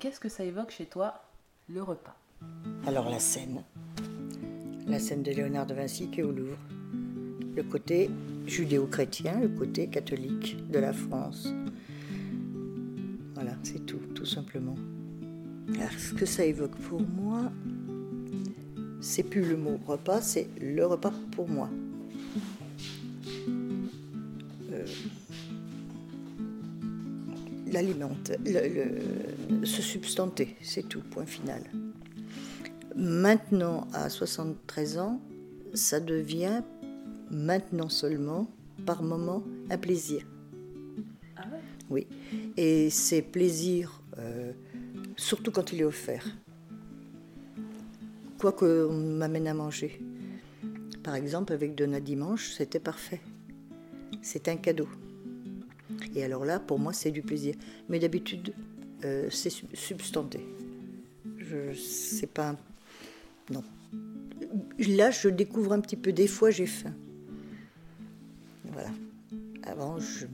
Qu'est-ce que ça évoque chez toi, le repas? Alors la scène. La scène de Léonard de Vinci qui est au Louvre. Le côté judéo-chrétien, le côté catholique de la France. Voilà, c'est tout, tout simplement. Alors, ce que ça évoque pour moi, c'est plus le mot repas, c'est le repas pour moi. L'alimente, se substanter, c'est tout, point final. Maintenant, à 73 ans, ça devient maintenant seulement, par moment, un plaisir. Ah ouais? Oui. Et c'est plaisir, euh, surtout quand il est offert. Quoi qu'on m'amène à manger. Par exemple, avec Donna Dimanche, c'était parfait. C'est un cadeau. Et alors là, pour moi, c'est du plaisir. Mais d'habitude, euh, c'est substanté. Je sais pas. Non. Là, je découvre un petit peu. Des fois, j'ai faim. Voilà. Avant, je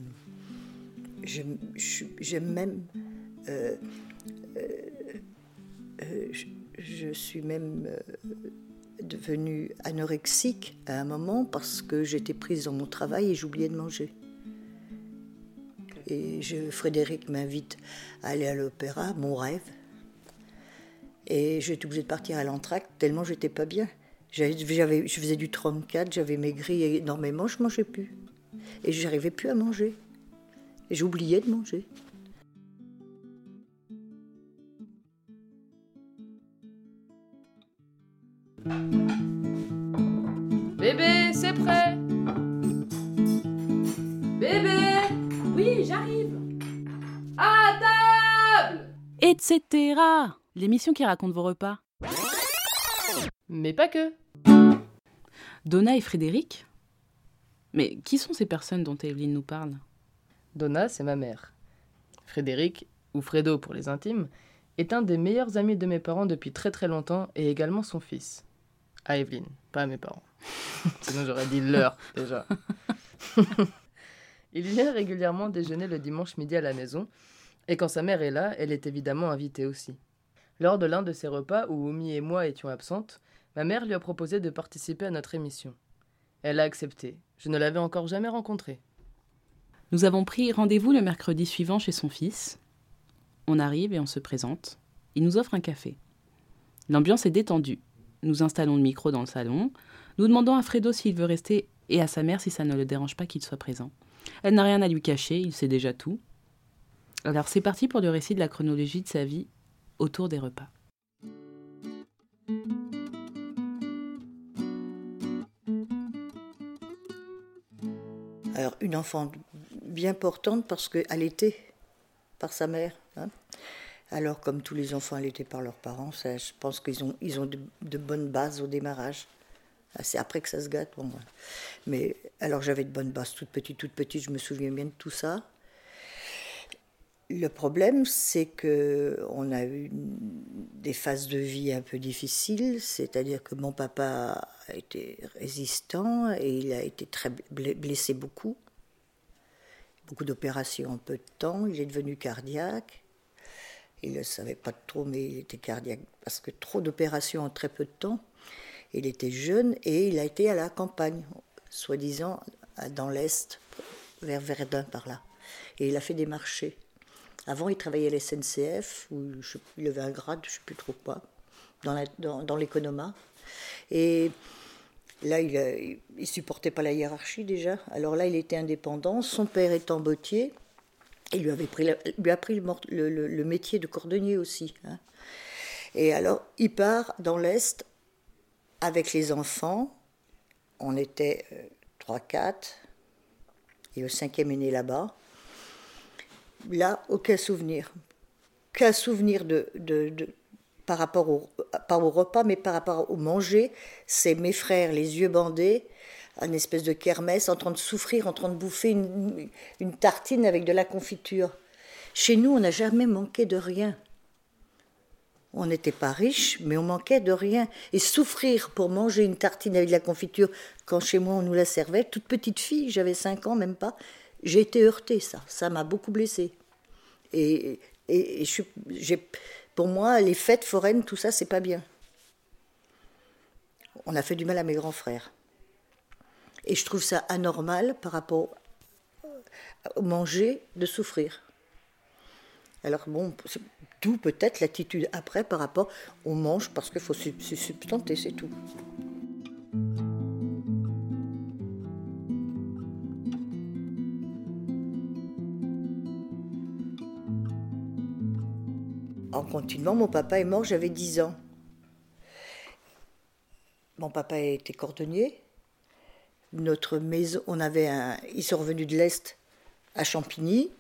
j'aime même. Euh, euh, euh, je, suis même devenue anorexique à un moment parce que j'étais prise dans mon travail et j'oubliais de manger. Et Frédéric m'invite à aller à l'opéra, mon rêve. Et j'étais obligée de partir à l'entracte tellement j'étais pas bien. J'avais, je faisais du 34, j'avais maigri énormément, je mangeais plus. Et j'arrivais plus à manger. Et j'oubliais de manger. Bébé, c'est prêt j'arrive À table Etc. L'émission qui raconte vos repas. Mais pas que. Donna et Frédéric? Mais qui sont ces personnes dont Evelyne nous parle? Donna, c'est ma mère. Frédéric, ou Fredo pour les intimes, est un des meilleurs amis de mes parents depuis très très longtemps et également son fils. À Evelyne, pas à mes parents. Sinon j'aurais dit leur déjà. Il vient régulièrement déjeuner le dimanche midi à la maison, et quand sa mère est là, elle est évidemment invitée aussi. Lors de l'un de ces repas où Oumi et moi étions absentes, ma mère lui a proposé de participer à notre émission. Elle a accepté. Je ne l'avais encore jamais rencontrée. Nous avons pris rendez-vous le mercredi suivant chez son fils. On arrive et on se présente. Il nous offre un café. L'ambiance est détendue. Nous installons le micro dans le salon. Nous demandons à Fredo s'il veut rester et à sa mère si ça ne le dérange pas qu'il soit présent. Elle n'a rien à lui cacher, il sait déjà tout. Alors c'est parti pour le récit de la chronologie de sa vie autour des repas. Alors, une enfant bien portante parce qu'elle était par sa mère. Hein. Alors, comme tous les enfants l'étaient par leurs parents, je pense qu'ils ont, ils ont de, bonnes bases au démarrage. C'est après que ça se gâte pour moi. Mais alors, j'avais de bonnes bases toute petite, toute petite, je me souviens bien de tout ça. Le problème, c'est que on a eu des phases de vie un peu difficiles, c'est-à-dire que mon papa a été résistant et il a été très blessé beaucoup beaucoup d'opérations en peu de temps. Il est devenu cardiaque. Il ne le savait pas trop, mais il était cardiaque parce que trop d'opérations en très peu de temps. Il était jeune et il a été à la campagne, soi-disant dans l'Est, vers Verdun par là. Et il a fait des marchés. Avant, il travaillait à la SNCF, où il avait un grade, je ne sais plus trop quoi, dans l'économat. Et Là, il, ne supportait pas la hiérarchie déjà. Alors là, il était indépendant. Son père étant bottier, il lui avait pris a pris le, métier de cordonnier aussi. Hein. Et alors, il part dans l'Est avec les enfants. On était 3-4. Euh, et le cinquième est là-bas. Là, aucun souvenir. Qu'un souvenir de, par rapport au, pas au repas, mais par rapport au manger, c'est mes frères, les yeux bandés, une espèce de kermesse, en train de souffrir, en train de bouffer une tartine avec de la confiture. Chez nous, on n'a jamais manqué de rien. On n'était pas riches, mais on manquait de rien. Et souffrir pour manger une tartine avec de la confiture, quand chez moi on nous la servait, toute petite fille, j'avais 5 ans, même pas, j'ai été heurtée, ça. Ça m'a beaucoup blessée. Et Et, pour moi, les fêtes foraines, tout ça, c'est pas bien. On a fait du mal à mes grands frères. Et je trouve ça anormal par rapport au manger de souffrir. Alors bon, d'où peut-être l'attitude après par rapport au mange parce qu'il faut se substanter, c'est tout. En continuant, mon papa est mort, j'avais 10 ans. Mon papa était cordonnier. Notre maison, on avait un. Ils sont revenus de l'Est à Champigny.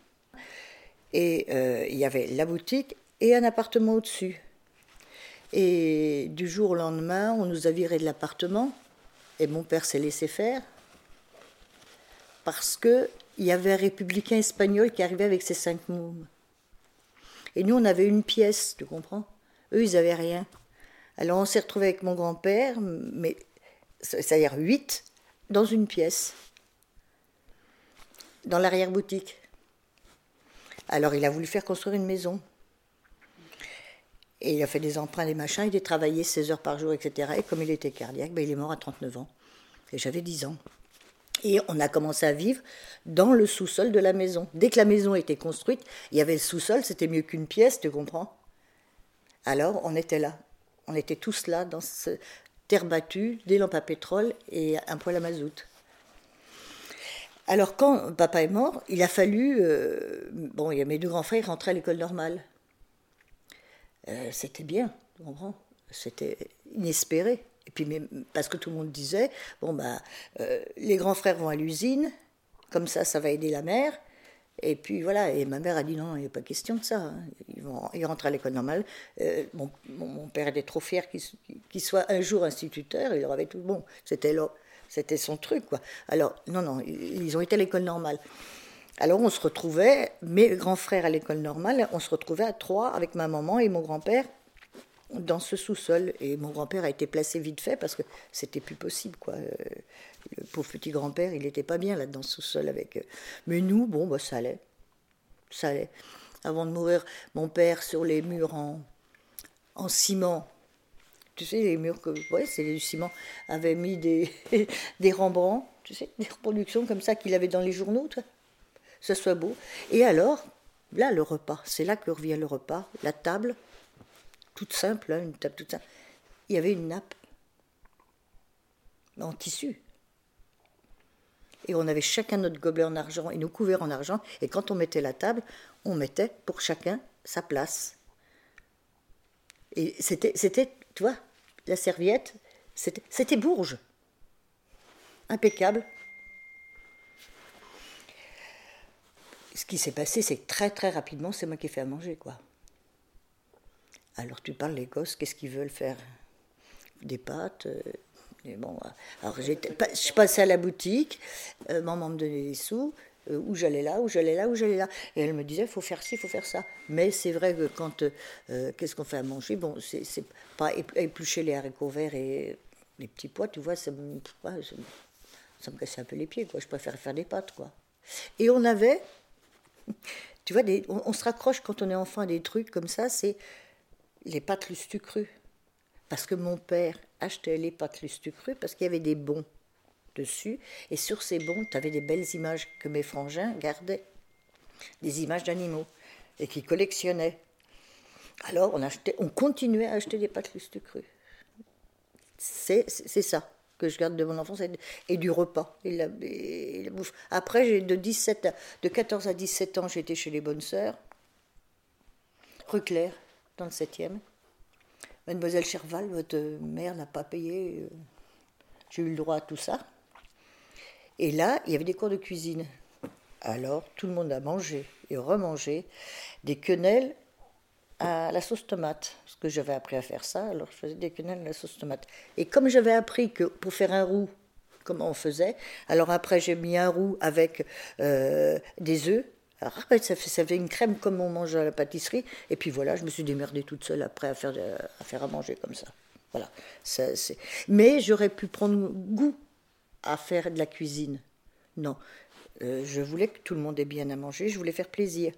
Et euh, il y avait la boutique et un appartement au-dessus. Et du jour au lendemain, on nous a virés de l'appartement. Et mon père s'est laissé faire. Parce qu'il y avait un républicain espagnol qui arrivait avec ses cinq mômes. Et nous, on avait une pièce, tu comprends? Eux, ils n'avaient rien. Alors on s'est retrouvé avec mon grand-père, mais c'est-à-dire huit, dans une pièce, dans l'arrière-boutique. Alors il a voulu faire construire une maison. Et il a fait des emprunts, des machins, il a travaillé 16 heures par jour, etc. Et comme il était cardiaque, ben, il est mort à 39 ans. Et j'avais 10 ans. Et on a commencé à vivre dans le sous-sol de la maison. Dès que la maison était construite, il y avait le sous-sol, c'était mieux qu'une pièce, tu comprends? Alors on était là. On était tous là, dans ce terre battue, des lampes à pétrole et un poêle à mazout. Alors quand papa est mort, il a fallu... Euh, bon, il y a mes deux grands frères rentraient à l'école normale. Euh, c'était bien, C'était inespéré. Et puis, parce que tout le monde disait, bon, bah, euh, les grands frères vont à l'usine, comme ça, ça va aider la mère. Et puis voilà, et ma mère a dit non, il n'y a pas question de ça. Hein. Ils, vont, ils rentrent à l'école normale. Euh, mon, mon, père était trop fier qu'il soit un jour instituteur, il leur avait tout. Bon, c'était c'était son truc, quoi. Alors, non, non, ils ont été à l'école normale. Alors, on se retrouvait, mes grands frères à l'école normale, on se retrouvait à trois avec ma maman et mon grand-père dans ce sous-sol. Et mon grand-père a été placé vite fait parce que c'était plus possible, quoi. Euh, le pauvre petit grand-père, il n'était pas bien là dans ce sous-sol avec. eux. Mais nous, bon, bah, ça allait. Ça allait. Avant de mourir, mon père, sur les murs en, en ciment, tu sais, les murs que. Ouais, c'est du ciment, avait mis des, des Rembrandt, tu sais, des reproductions comme ça qu'il avait dans les journaux, toi. Soit beau. Et alors, là, le repas, c'est là que revient le repas, la table, toute simple, hein, une table toute simple. Il y avait une nappe en tissu. Et on avait chacun notre gobelet en argent et nos couverts en argent. Et quand on mettait la table, on mettait pour chacun sa place. Et c'était, c'était tu vois, la serviette, c'était, c'était bourge. Impeccable. Ce qui s'est passé, c'est que très très rapidement, c'est moi qui ai fait à manger, quoi. Alors tu parles les gosses, qu'est-ce qu'ils veulent faire? Des pâtes euh, bon, alors je passais à la boutique, euh, maman me donnait des sous, euh, où j'allais là, où j'allais là, où j'allais là. Et elle me disait, faut faire ci, faut faire ça. Mais c'est vrai que quand, qu'est-ce qu'on fait à manger? Bon, c'est pas éplucher les haricots verts et les petits pois, tu vois, ça me, ça me cassait un peu les pieds, quoi. Je préférais faire des pâtes, quoi. Et on avait, tu vois, on, se raccroche quand on est enfant à des trucs comme ça, c'est les pâtes lustu crues. Parce que mon père achetait les pâtes lustu crues parce qu'il y avait des bons dessus. Et sur ces bons, tu avais des belles images que mes frangins gardaient. Des images d'animaux. Et qu'ils collectionnaient. Alors on, continuait à acheter des pâtes lustu crues. C'est ça que je garde de mon enfance et du repas la, bouffe. Après, j'ai de 17 de 14 à 17 ans, j'étais chez les bonnes sœurs, rue Claire dans le 7e. Mademoiselle Cherval, votre mère n'a pas payé. Euh, j'ai eu le droit à tout ça. Et là, il y avait des cours de cuisine. Alors, tout le monde a mangé et remangé des quenelles à la sauce tomate. Parce que j'avais appris à faire ça, alors je faisais des quenelles à la sauce tomate. Et comme j'avais appris que pour faire un roux, comment on faisait, alors après j'ai mis un roux avec euh, des œufs, alors après, ça fait, ça fait une crème comme on mange à la pâtisserie. Et puis voilà, je me suis démerdée toute seule après à faire, à, faire à manger comme ça. Voilà. Ça, Mais j'aurais pu prendre goût à faire de la cuisine. Non. Euh, je voulais que tout le monde ait bien à manger, je voulais faire plaisir.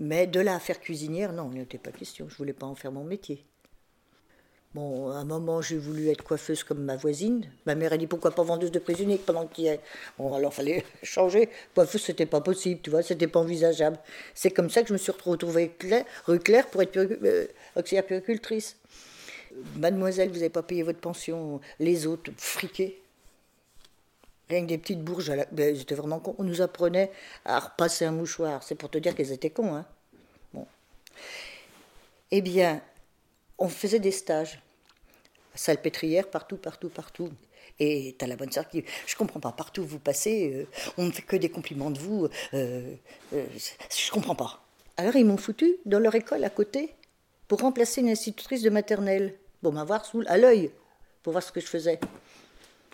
Mais de là à faire cuisinière, non, il n'était pas question. Je voulais pas en faire mon métier. Bon, à un moment, j'ai voulu être coiffeuse comme ma voisine. Ma mère a dit pourquoi pas vendeuse de prisonniers pendant qu'il y a. Bon, alors fallait changer. Coiffeuse, c'était pas possible, tu vois, c'était pas envisageable. C'est comme ça que je me suis retrouvée rue Claire pour être euh, auxiliaire puricultrice. Mademoiselle, vous n'avez pas payé votre pension. Les autres, friqués. Rien que des petites bourges, ben, ils étaient vraiment cons. On nous apprenait à repasser un mouchoir. C'est pour te dire qu'ils étaient cons, hein. Bon. Eh bien, on faisait des stages. Salpêtrière, partout, partout, partout. Et t'as la bonne sœur qui Je comprends pas, partout où vous passez, euh, on ne fait que des compliments de vous. Euh, euh, je comprends pas. Alors ils m'ont foutu dans leur école à côté pour remplacer une institutrice de maternelle. Pour m'avoir sous, à l'œil, pour voir ce que je faisais.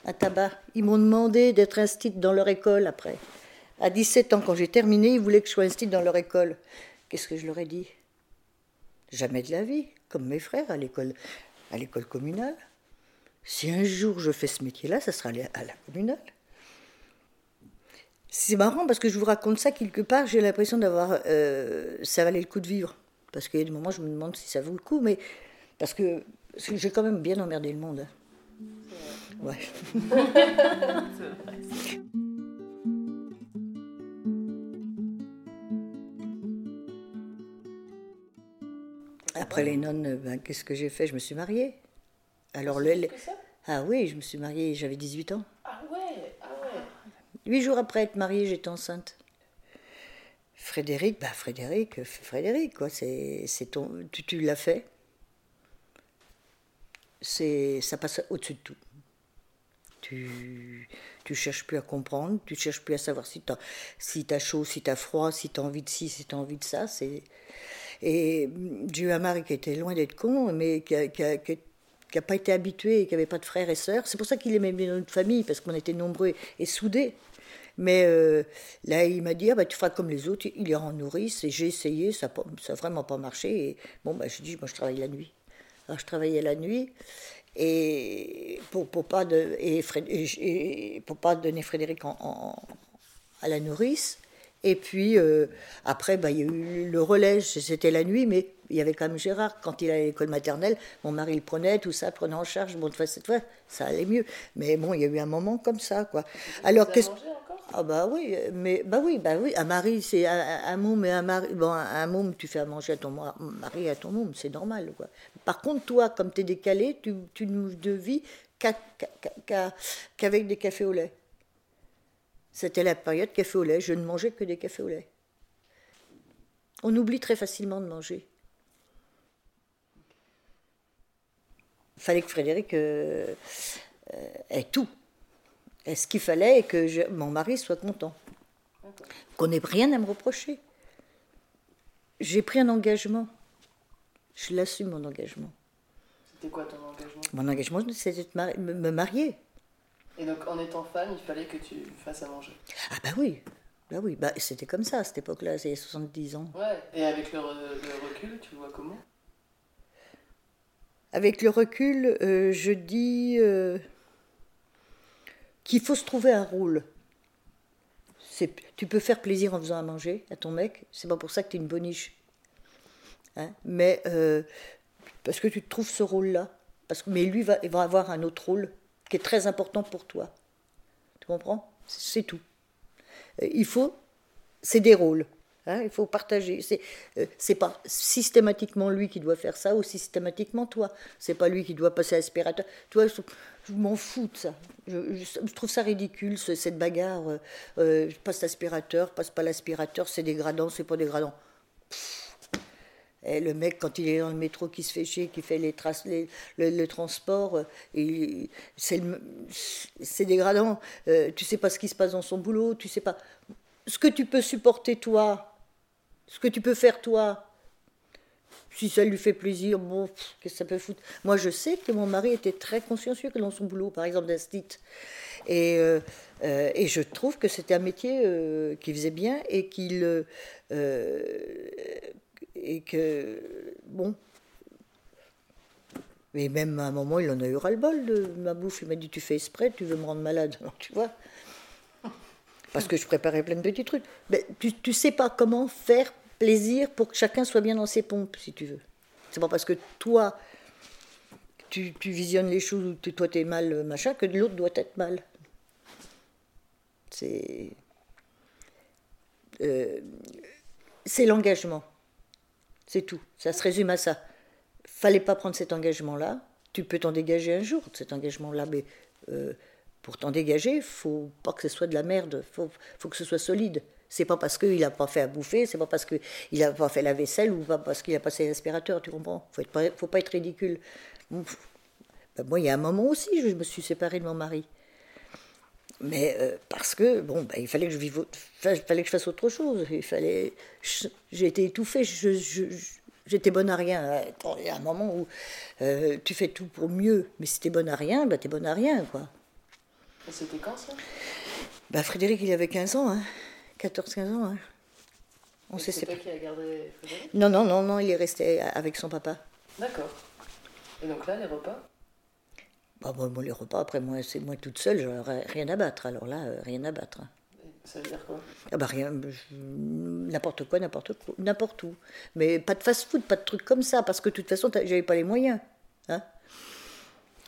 À tabac. Ils m'ont demandé d'être instite dans leur école après. À 17 ans, quand j'ai terminé, ils voulaient que je sois instite dans leur école. Qu'est-ce que je leur ai dit? Jamais de la vie comme mes frères à l'école, à l'école communale. Si un jour je fais ce métier-là, ça sera à la communale. C'est marrant parce que je vous raconte ça quelque part, j'ai l'impression d'avoir. Euh, ça valait le coup de vivre. Parce qu'il y a des moments, je me demande si ça vaut le coup, mais. Parce que, j'ai quand même bien emmerdé le monde. Ouais. Après les nonnes, ben, qu'est-ce que j'ai fait? Je me suis mariée. Alors le, Ah oui, je me suis mariée, j'avais 18 ans. Ah ouais, ah ouais. Huit jours après être mariée, j'étais enceinte. Frédéric, bah Frédéric, Frédéric, quoi, c'est, c'est ton, tu, tu l'as fait. C'est, ça passe au-dessus de tout. Tu, tu cherches plus à comprendre, tu cherches plus à savoir si si as chaud, si t'as froid, si t'as envie de ci, si t'as envie de ça. C'est, et j'ai eu un mari qui était loin d'être con, mais qui n'a pas été habitué et qui n'avait pas de frères et sœurs. C'est pour ça qu'il aimait bien notre famille, parce qu'on était nombreux et soudés. Mais euh, là, il m'a dit, ah, bah, tu feras comme les autres, il ira en nourrice. Et j'ai essayé, ça n'a vraiment pas marché. Et bon, bah, je dis, moi, je travaille la nuit. Alors, je travaillais la nuit. Et pour, pour pas de, et, pour pas donner Frédéric en, à la nourrice, et puis euh, après, bah, il y a eu le relais, c'était la nuit, mais il y avait quand même Gérard. Quand il allait à l'école maternelle, mon mari le prenait, tout ça, prenait en charge. Bon, cette fois, ça allait mieux. Mais bon, il y a eu un moment comme ça, quoi. Alors, qu'est-ce ah bah oui, mais bah oui, bah oui, un mari c'est un, un môme et un mari. Bon, un môme, tu fais à manger à ton mari et à ton môme, c'est normal. Quoi. Par contre, toi, comme tu es décalé, tu, tu ne vis qu'avec des cafés au lait. C'était la période café au lait. Je ne mangeais que des cafés au lait. On oublie très facilement de manger. Il fallait que Frédéric euh, euh, ait tout. Et ce qu'il fallait, que mon mari soit content. Qu'on n'ait rien à me reprocher. J'ai pris un engagement. Je l'assume, mon engagement. C'était quoi ton engagement? Mon engagement, c'était de me marier. Et donc, en étant femme, il fallait que tu fasses à manger? Ah bah oui, bah oui, bah c'était comme ça à cette époque-là, c'est 70 ans. Ouais, et avec le, recul, tu vois comment? Avec le recul, euh, je dis euh, qu'il faut se trouver un rôle. Tu peux faire plaisir en faisant à manger à ton mec, c'est pas pour ça que tu es une boniche. Hein mais euh, parce que tu trouves ce rôle-là. Parce que, mais lui va, avoir un autre rôle qui est très important pour toi. Tu comprends? C'est tout. Euh, il faut, c'est des rôles. Hein, il faut partager. C'est euh, pas systématiquement lui qui doit faire ça ou systématiquement toi. C'est pas lui qui doit passer à l'aspirateur. Toi, je, m'en fous de ça. Je, je, trouve ça ridicule cette bagarre. Euh, passe l'aspirateur, passe pas l'aspirateur, c'est dégradant, c'est pas dégradant. Et le mec, quand il est dans le métro, qui se fait chier, qui fait les traces, les, le, transport, euh, c'est dégradant. Euh, tu sais pas ce qui se passe dans son boulot, tu sais pas ce que tu peux supporter toi, ce que tu peux faire toi. Si ça lui fait plaisir, bon, qu'est-ce que ça peut foutre? Moi, je sais que mon mari était très consciencieux que dans son boulot, par exemple d'instit. Et, euh, et je trouve que c'était un métier qu'il faisait bien et qu'il et que, bon. Mais même à un moment, il en a eu ras-le-bol de ma bouffe. Il m'a dit Tu fais exprès, tu veux me rendre malade. Alors, tu vois Parce que je préparais plein de petits trucs. Mais tu ne sais pas comment faire plaisir pour que chacun soit bien dans ses pompes, si tu veux. C'est pas parce que toi, tu, tu visionnes les choses où tu- toi t'es mal, euh, machin, que l'autre doit être mal. C'est. euh, c'est l'engagement. C'est tout. Ça se résume à ça. Fallait pas prendre cet engagement-là. Tu peux t'en dégager un jour de cet engagement-là, mais euh, pour t'en dégager, faut pas que ce soit de la merde. Faut, faut que ce soit solide. C'est pas parce qu'il a pas fait à bouffer, c'est pas parce qu'il a pas fait la vaisselle ou pas parce qu'il a passé l'aspirateur, tu comprends? Faut être pas, faut pas être ridicule. Ben moi, il y a un moment aussi, je me suis séparée de mon mari. Mais euh, parce que, bon, ben, il fallait que je vive, autre- fa- fallait que je fasse autre chose. Il fallait, j'ai été étouffée. Je, j'étais bonne à rien. Il y a un moment où euh, tu fais tout pour mieux, mais si t'es bonne à rien, ben, t'es bonne à rien, quoi. Et c'était quand ça? Ben, Frédéric, il avait 15 ans, hein. 14-15 ans. Hein. On s'est C'est séparés. qui as gardé Frédéric? Non, non, non, non, il est resté avec son papa. D'accord. Et donc là, les repas? Bah, les repas, après, moi, c'est moi toute seule, j'aurais rien à battre. Alors là, euh, rien à battre. hein. Ça veut dire quoi? Ah bah rien, n'importe quoi, n'importe quoi, n'importe où. Mais pas de fast-food, pas de trucs comme ça, parce que de toute façon, j'avais pas les moyens. Hein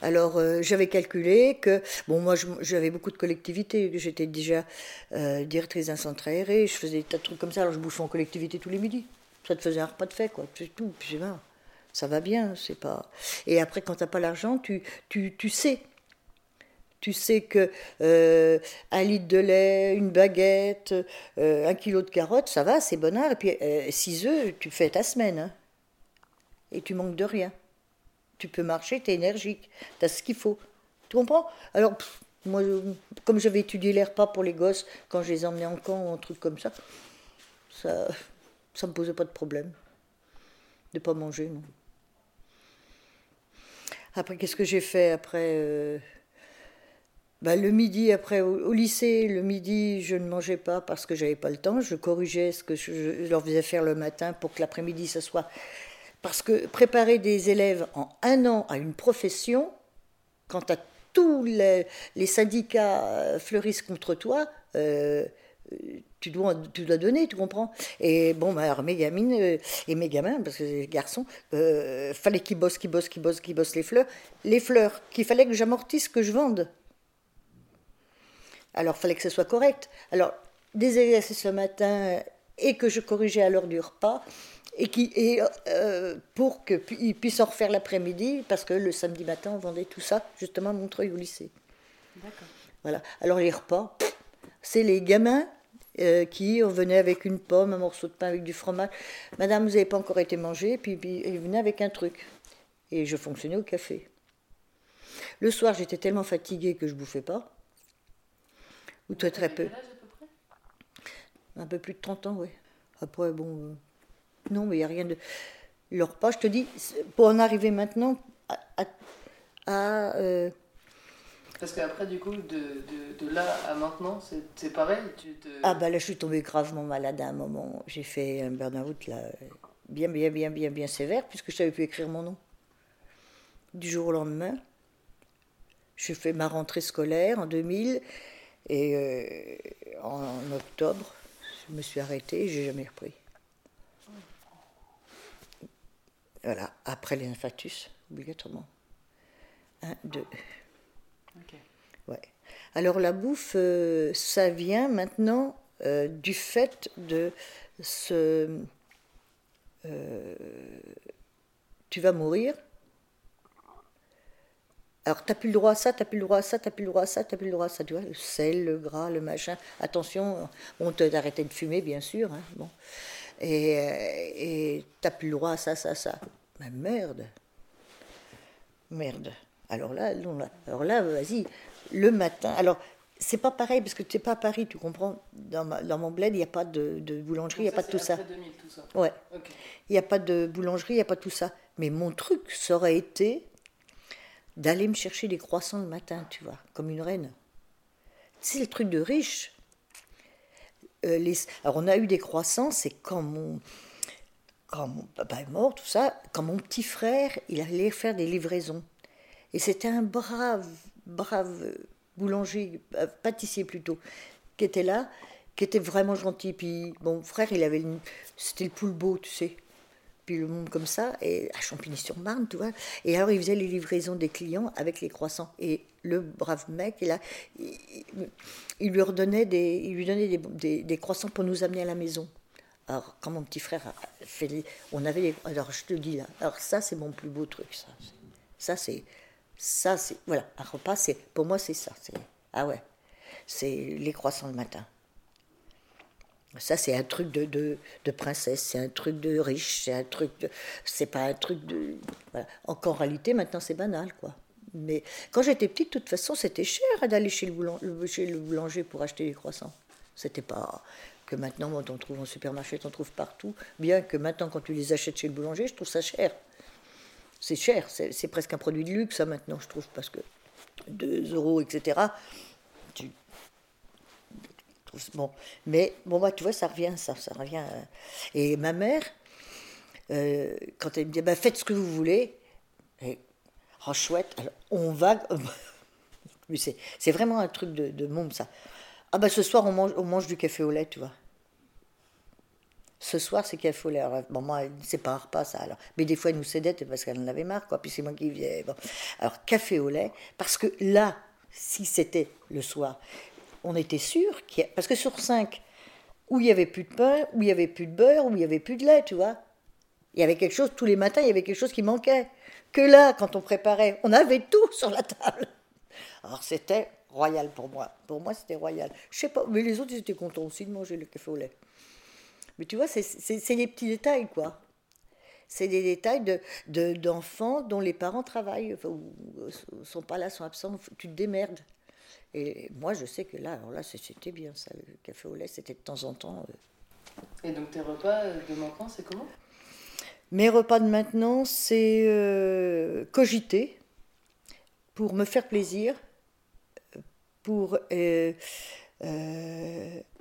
alors euh, j'avais calculé que, bon moi j'avais beaucoup de collectivités, j'étais déjà euh, directrice d'un centre aéré, je faisais des tas de trucs comme ça, alors je bouffais en collectivité tous les midis. Ça te faisait un repas de fait, quoi, c'est tout. Puis j'ai marre. Ça va bien, c'est pas... Et après quand t'as pas l'argent, tu, tu, tu sais tu sais que euh, un litre de lait, une baguette, euh, un kilo de carottes, ça va, c'est bonnard. Et puis euh, six œufs, tu fais ta semaine. hein. Et tu manques de rien. Tu peux marcher, tu es énergique, tu as ce qu'il faut. Tu comprends? Alors, moi, comme j'avais étudié les repas pour les gosses, quand je les emmenais en camp ou un truc comme ça, ça ça me posait pas de problème de pas manger. Après, qu'est-ce que j'ai fait après euh, bah, le midi, après, au, lycée, le midi, je ne mangeais pas parce que j'avais pas le temps. Je corrigeais ce que je, leur faisais faire le matin pour que l'après-midi, ce soit. Parce que préparer des élèves en un an à une profession, quand tu tous les, les syndicats euh, fleurissent contre toi, euh, tu dois, tu dois donner, tu comprends Et bon, bah, alors mes gamines euh, et mes gamins, parce que c'est des garçons, euh, fallait qu'ils bossent, qu'ils bossent, qu'ils bossent, qu'ils bossent les fleurs. Les fleurs, qu'il fallait que j'amortisse, que je vende. Alors, il fallait que ce soit correct. Alors, des exercices le matin et que je corrigeais à l'heure du repas, et, qui, et euh, pour qu'ils puissent en refaire l'après-midi, parce que le samedi matin, on vendait tout ça, justement à Montreuil au lycée. D'accord. Voilà. Alors, les repas, c'est les gamins euh, qui venaient avec une pomme, un morceau de pain avec du fromage. Madame, vous n'avez pas encore été mangé, puis, puis ils venaient avec un truc. Et je fonctionnais au café. Le soir, j'étais tellement fatiguée que je bouffais pas. Ou très très peu. Un peu plus de 30 ans, oui. Après, bon. euh, non, mais il n'y a rien de. Le repas, je te dis, pour en arriver maintenant à, euh, Parce qu'après, du coup, de, là à maintenant, c'est pareil ah, bah là, je suis tombée gravement malade à un moment. J'ai fait un burn-out, là, bien, bien, bien, bien, bien sévère, puisque je savais plus écrire mon nom. Du jour au lendemain, j'ai fait ma rentrée scolaire en 2000, et euh, en, en octobre, je me suis arrêtée et j'ai jamais repris. Voilà, après les infarctus, obligatoirement. Un, deux. Alors la bouffe, euh, ça vient maintenant euh, du fait de ce... euh, tu vas mourir. Alors, t'as plus le droit à ça, t'as plus le droit à ça, t'as plus le droit à ça, t'as plus le droit à ça, tu vois, le sel, le gras, le machin. Attention, on t'a arrêté de fumer, bien sûr, hein, bon. Et et t'as plus le droit à ça, ça, ça. Mais merde, Merde. Alors là, non. Alors là, vas-y, le matin. Alors, c'est pas pareil parce que tu n'es pas à Paris, tu comprends. Dans, ma- dans mon bled, il n'y a pas de, de boulangerie, il n'y a pas de tout ça. Après 2000, tout ça. Ouais, il n'y a pas de boulangerie, il n'y a pas tout ça. Mais mon truc, ça aurait été d'aller me chercher des croissants le matin, tu vois, comme une reine. C'est le truc de riche. Euh, les- Alors, on a eu des croissants, c'est quand mon, quand mon papa est mort, tout ça, quand mon petit frère, il allait faire des livraisons. Et c'était un brave, brave boulanger, euh, pâtissier plutôt, qui était là, qui était vraiment gentil. Puis mon frère, il avait, c'était le poule beau, tu sais. Puis le monde comme ça, et à Champigny-sur-Marne, tu vois. Et alors, il faisait les livraisons des clients avec les croissants. Et le brave mec, il, a, il, lui redonnait des, il lui donnait des, des, croissants pour nous amener à la maison. Alors, quand mon petit frère a fait les, on avait alors je te dis là, alors ça c'est mon plus beau truc, ça. Ça c'est, ça c'est, voilà, un repas c'est, pour moi c'est ça. Ah ouais, c'est les croissants le matin. Ça, c'est un truc de, de, princesse, c'est un truc de riche, c'est un truc de. C'est pas un truc de. Voilà. Encore en réalité, maintenant, c'est banal, quoi. Mais quand j'étais petite, de toute façon, c'était cher d'aller chez le, chez le boulanger pour acheter des croissants. C'était pas que maintenant, quand on trouve en supermarché, on trouve partout. Bien que maintenant, quand tu les achètes chez le boulanger, je trouve ça cher. C'est cher, c'est presque un produit de luxe, ça, maintenant, je trouve, parce que 2 euros, etc. Bon, mais bon, bah, tu vois, ça revient, ça, ça revient. Euh. Et ma mère, euh, quand elle me dit, bah, faites ce que vous voulez, et, oh chouette, on va. C'est vraiment un truc de, de ça. Ah, bah, ce soir, on mange, on mange du café au lait, tu vois. Ce soir, c'est au lait. Alors, bon, moi, c'est pas un repas, ça. Alors. Mais des fois, elle nous cédait parce qu'elle en avait marre, quoi. Puis c'est moi qui viens. Alors, café au lait, parce que là, si c'était le soir, on était sûr qu'il a... Parce que sur cinq, où il y avait plus de pain, où il y avait plus de beurre, où il y avait plus de lait, tu vois. Il y avait quelque chose, tous les matins, il y avait quelque chose qui manquait. Que là, quand on préparait, on avait tout sur la table. Alors c'était royal pour moi. Pour moi, c'était royal. Je sais pas, mais les autres, ils étaient contents aussi de manger le café au lait. Mais tu vois, c'est des petits détails, quoi. C'est des détails d'enfants de, dont les parents travaillent, enfin, ou sont pas là, sont absents. Tu te démerdes. Et moi, je sais que là, alors là, c'était bien ça, le café au lait, c'était de temps en temps. Euh. Et donc tes repas de maintenant, c'est comment? Mes repas de maintenant, c'est euh, cogiter pour me faire plaisir, pour euh,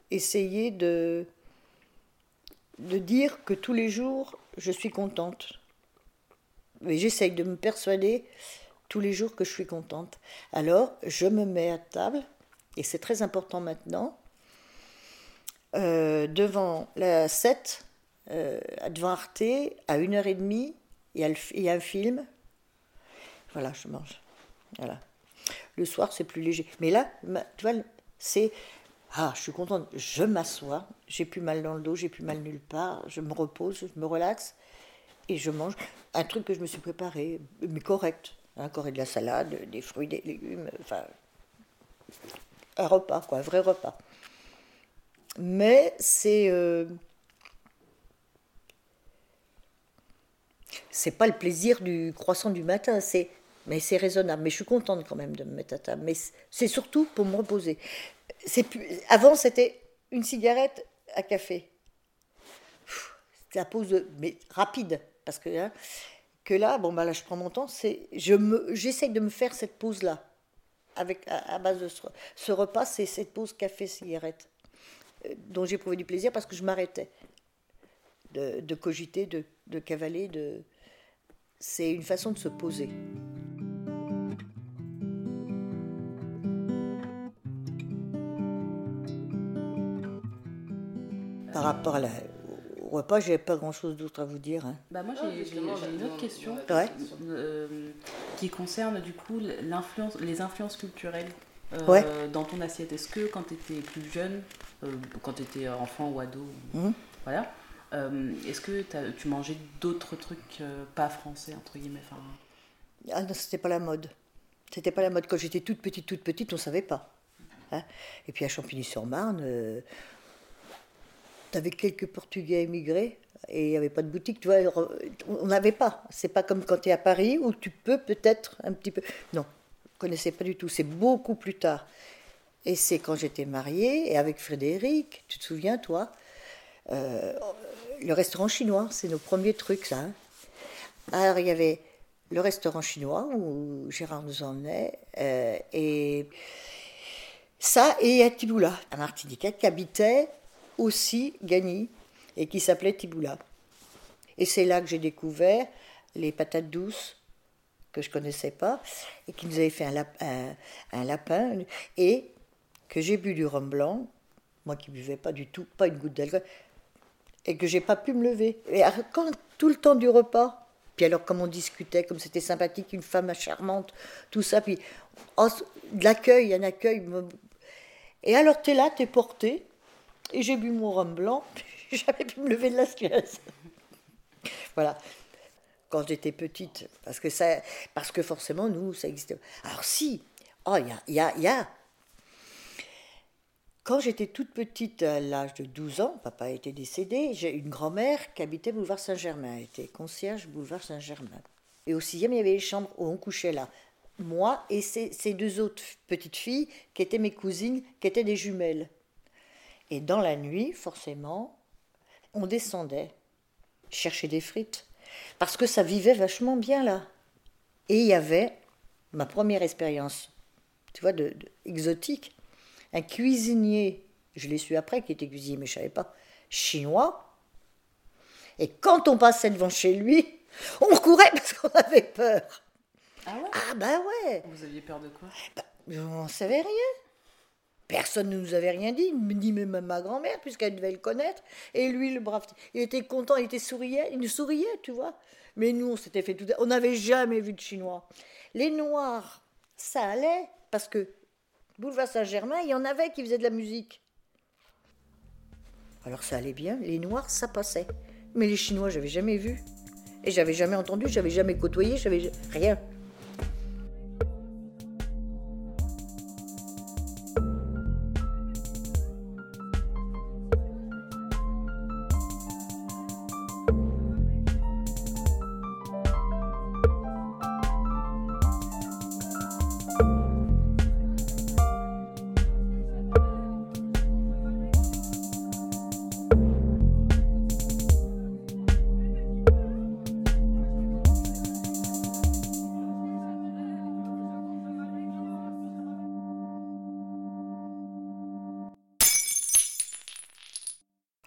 essayer de, de dire que tous les jours, je suis contente. Mais j'essaye de me persuader tous les jours que je suis contente. Alors, je me mets à table, et c'est très important maintenant, euh, devant la 7, euh, devant Arte, à 1h30, il y, a un film. Voilà, je mange. Voilà. Le soir, c'est plus léger. Mais là, tu vois, c'est. Ah, je suis contente. Je m'assois, j'ai plus mal dans le dos, j'ai plus mal nulle part, je me repose, je me relaxe et je mange un truc que je me suis préparé, mais correct. Encore de la salade, des fruits, des légumes, enfin, un repas, quoi, un vrai repas. Mais c'est. Euh, c'est pas le plaisir du croissant du matin, c'est. Mais c'est raisonnable. Mais je suis contente quand même de me mettre à table. Mais c'est surtout pour me reposer. Avant, c'était une cigarette à café. C'était la pause, mais rapide. Parce que hein, que là, bon, bah là, je prends mon temps, je me, j'essaye de me faire cette pause-là, à, base de ce, repas, c'est cette pause café-cigarette, euh, dont j'ai prouvé du plaisir parce que je m'arrêtais de, cogiter, de, cavaler, c'est une façon de se poser. Par rapport à la, repas, j'ai pas grand-chose d'autre à vous dire. Hein. Bah moi, j'ai une autre question euh, qui concerne du coup l'influence, les influences culturelles euh, dans ton assiette. Est-ce que quand tu étais plus jeune, euh, quand tu étais enfant ou ado, mmh. voilà, est-ce que tu mangeais d'autres trucs pas français entre guillemets enfin... Ah non, c'était pas la mode. C'était pas la mode. Quand j'étais toute petite, toute petite, on savait pas. Hein. Et puis à Champigny-sur-Marne, avec quelques Portugais émigrés et il n'y avait pas de boutique, tu vois, on n'avait pas. C'est pas comme quand tu es à Paris où tu peux peut-être un petit peu. Non, je connaissais pas du tout. C'est beaucoup plus tard. Et c'est quand j'étais mariée et avec Frédéric, tu te souviens, toi, euh, le restaurant chinois, c'est nos premiers trucs, ça. Hein. Alors, il y avait le restaurant chinois où Gérard nous emmenait, euh, et ça, et à Tiboula, un Martiniquais qui habitait aussi Gagny et qui s'appelait Tiboula. Et c'est là que j'ai découvert les patates douces que je connaissais pas et qui nous avaient fait un, lapin et que j'ai bu du rhum blanc, moi qui buvais pas du tout, pas une goutte d'alcool, et que j'ai pas pu me lever. Et quand tout le temps du repas, puis alors comme on discutait, comme c'était sympathique, une femme charmante, tout ça, puis oh, l'accueil, un accueil. Et alors tu es là, tu es porté, et j'ai bu mon rhum blanc, j'avais pu me lever de la chaise. voilà. Quand j'étais petite, parce que, ça, parce que forcément, nous, ça existait. Alors si, oh, il y a, y, a, y a quand j'étais toute petite, à l'âge de 12 ans, papa était décédé, j'ai une grand-mère qui habitait boulevard Saint-Germain, elle était concierge boulevard Saint-Germain. Et au sixième, il y avait les chambres où on couchait là. Moi et ces deux autres petites filles qui étaient mes cousines, qui étaient des jumelles. Et dans la nuit, forcément, on descendait chercher des frites. Parce que ça vivait vachement bien là. Et il y avait ma première expérience, tu vois, de exotique un cuisinier, je l'ai su après qui était cuisinier, mais je ne savais pas, chinois. Et quand on passait devant chez lui, on courait parce qu'on avait peur. Ah ouais? Ah ben ouais Vous aviez peur de quoi? Bah, On ne savait rien. Personne ne nous avait rien dit, ni même ma grand-mère, puisqu'elle devait le connaître. Et lui, le brave, il était content, il était souriait, il nous souriait, tu vois. Mais nous, on s'était fait tout. On n'avait jamais vu de Chinois. Les Noirs, ça allait, parce que Boulevard Saint-Germain, il y en avait qui faisaient de la musique. Alors ça allait bien, les Noirs, ça passait. Mais les Chinois, j'avais jamais vu. Et j'avais jamais entendu, j'avais jamais côtoyé, j'avais rien.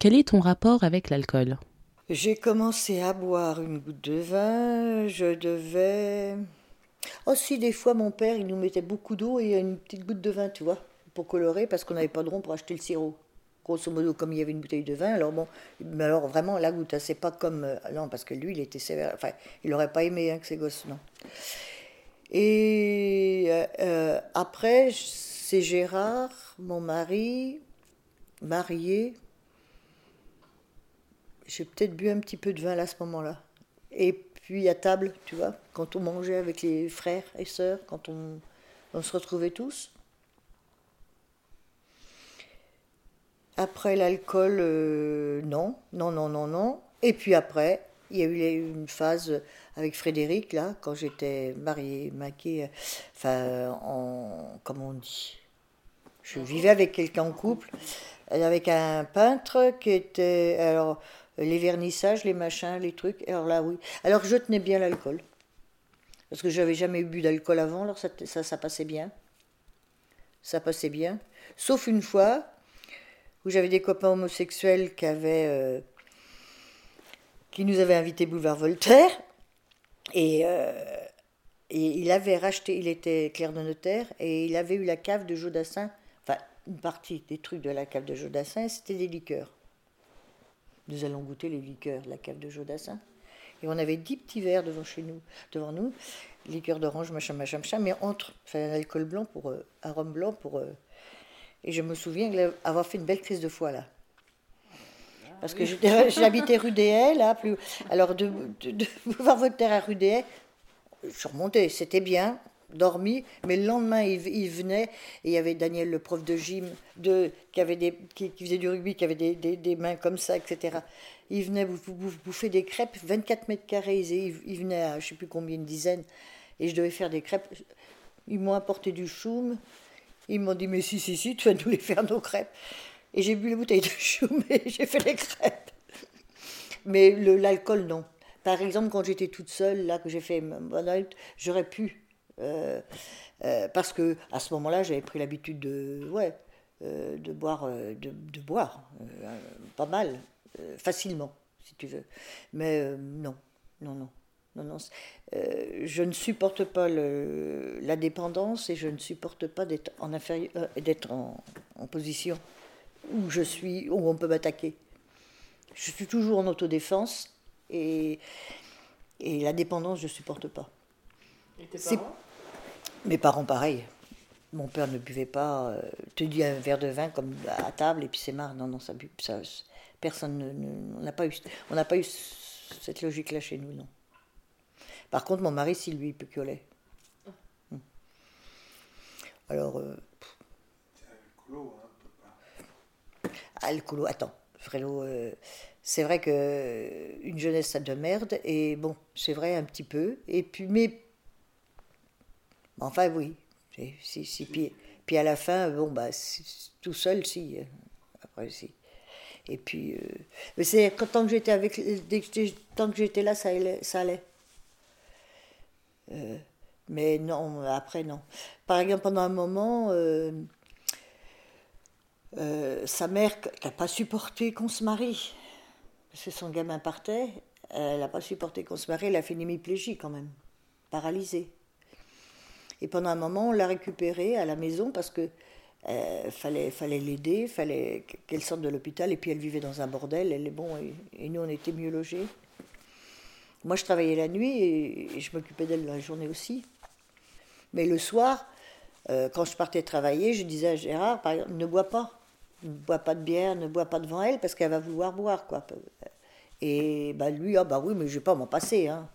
Quel est ton rapport avec l'alcool? J'ai commencé à boire une goutte de vin, je devais... Aussi, des fois, mon père, il nous mettait beaucoup d'eau et une petite goutte de vin, tu vois, pour colorer, parce qu'on n'avait pas de rond pour acheter le sirop. Grosso modo, comme il y avait une bouteille de vin, alors bon, mais alors vraiment, la goutte, hein, c'est pas comme... Euh, non, parce que lui, il était sévère, enfin, il n'aurait pas aimé hein, que ses gosses, non. Et euh, euh, après, c'est Gérard, mon mari, marié, j'ai peut-être bu un petit peu de vin à ce moment-là. Et puis à table, tu vois, quand on mangeait avec les frères et sœurs, quand on, se retrouvait tous. Après l'alcool, euh, non, non, non, non, non. Et puis après, il y a eu une phase avec Frédéric, là, quand j'étais mariée, maquée, enfin, en, comment on dit Je vivais avec quelqu'un en couple, avec un peintre qui était, alors, les vernissages, les machins, les trucs. Alors là, oui. Alors je tenais bien l'alcool. Parce que j'avais jamais bu d'alcool avant, alors ça, ça, passait bien. Ça passait bien. Sauf une fois où j'avais des copains homosexuels qui avaient. Euh, qui nous avaient invités boulevard Voltaire. Et, euh, et il avait racheté, il était clerc de notaire, et il avait eu la cave de Jodassin, enfin une partie des trucs de la cave de Jodassin, c'était des liqueurs nous allons goûter les liqueurs de la cave de Jodassin. Et on avait dix petits verres devant chez nous, devant nous, liqueurs d'orange, machin, machin, machin, mais entre, enfin, un alcool blanc pour, euh, un rhum blanc pour. Euh, et je me souviens avoir fait une belle crise de foie là. Parce que j'habitais rue des Haies, là, plus. Alors, de, de, de, voir votre terre à rue des Haies, je remontée, c'était bien, dormi, mais le lendemain, il, venait, et il y avait Daniel, le prof de gym, de, qui, avait des, qui, faisait du rugby, qui avait des, des, mains comme ça, etc. Il venait bouffer des crêpes, 24 mètres carrés, il, il venait à je ne sais plus combien, une dizaine, et je devais faire des crêpes. Ils m'ont apporté du choum, ils m'ont dit, mais si, si, si, tu vas nous les faire, nos crêpes. Et j'ai bu les bouteilles de choum et j'ai fait les crêpes. Mais l'alcool, non. Par exemple, quand j'étais toute seule, là, que j'ai fait j'aurais pu euh, euh, parce que à ce moment-là, j'avais pris l'habitude de, ouais, euh, de boire, de, boire, pas mal, facilement, si tu veux. Mais non, non, non. Non, non, je ne supporte pas la dépendance et je ne supporte pas d'être en, d'être en, position où je suis, où on peut m'attaquer. Je suis toujours en autodéfense et la dépendance, je ne supporte pas. Et tes parents? Mes parents, pareil. Mon père ne buvait pas, euh, te dit un verre de vin comme à table et puis c'est marre. Non, non, ça, bu- ça personne ne, ne- on n'a pas eu, on n'a pas eu cette logique-là chez nous, non. Par contre, mon mari, si lui, il picolait. Hmm. Alors, euh, alcoolo, attends, Frélo, euh, c'est vrai que euh, une jeunesse ça de merde et bon, c'est vrai un petit peu et puis mais enfin oui, si, si, puis, puis à la fin bon bah tout seul si euh, après si et puis euh, mais c'est tant que j'étais avec j'étais- tant que j'étais là ça allait. Euh, mais non après non. Par exemple pendant un moment euh, euh, sa mère, qui n'a pas supporté qu'on se marie, parce que son gamin partait, elle n'a pas supporté qu'on se marie, elle a fait une hémiplégie quand même, paralysée. Et pendant un moment, on l'a récupérée à la maison parce que euh, fallait fallait l'aider, fallait qu'elle sorte de l'hôpital, et puis elle vivait dans un bordel, elle est bon, et, nous on était mieux logés. Moi je travaillais la nuit et, je m'occupais d'elle la journée aussi. Mais le soir, euh, quand je partais travailler, je disais à Gérard, par exemple, ne bois pas. Ne bois pas de bière, ne bois pas devant elle, parce qu'elle va vouloir boire. quoi. Et bah, lui, ah bah oui, mais je vais pas m'en passer. Hein.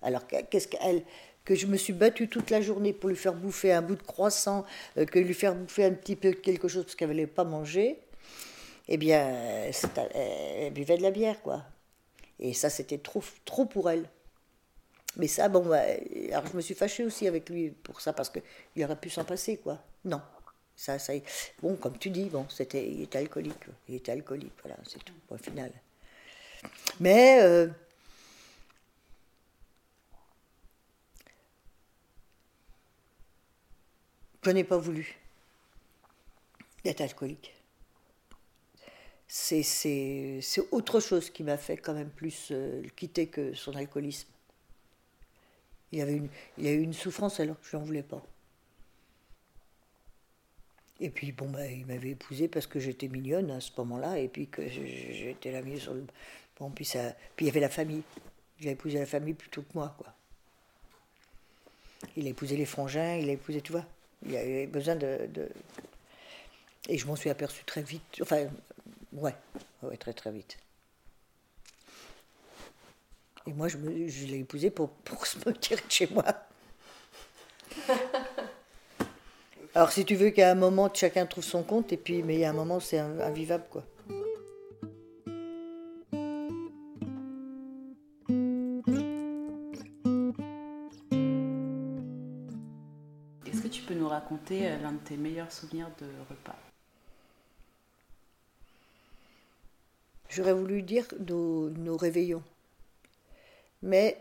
Alors que- qu'est-ce qu'elle que je me suis battue toute la journée pour lui faire bouffer un bout de croissant, euh, que lui faire bouffer un petit peu quelque chose parce qu'elle ne voulait pas manger, eh bien, euh, elle, buvait de la bière, quoi. Et ça, c'était trop, trop pour elle. Mais ça, bon, bah, alors je me suis fâchée aussi avec lui pour ça, parce qu'il aurait pu s'en passer, quoi. Non. Ça, ça, bon, comme tu dis, bon, c'était, il était alcoolique. Il était alcoolique, voilà, c'est tout, au final. Mais, euh, je n'ai pas voulu d'être alcoolique. C'est, autre chose qui m'a fait quand même plus euh, le quitter que son alcoolisme. Il, il a eu une souffrance alors que je n'en voulais pas. Et puis, bon, bah, il m'avait épousée parce que j'étais mignonne à ce moment-là, et puis que j'étais la mieux sur le. Bon, puis, ça, puis il y avait la famille. Il épousé la famille plutôt que moi, quoi. Il a épousé les frangins, il a épousé, tu vois. Il avait besoin de. de- Et je m'en suis aperçue très vite. Enfin, ouais, ouais, très très vite. Et moi, je, me- je l'ai épousé pour, pour se me tirer de chez moi. Alors, si tu veux qu'à un moment, chacun trouve son compte, et puis, mais il y a un moment, c'est in- invivable, quoi. Raconter euh, l'un de tes meilleurs souvenirs de repas J'aurais voulu dire nos, nos réveillons. Mais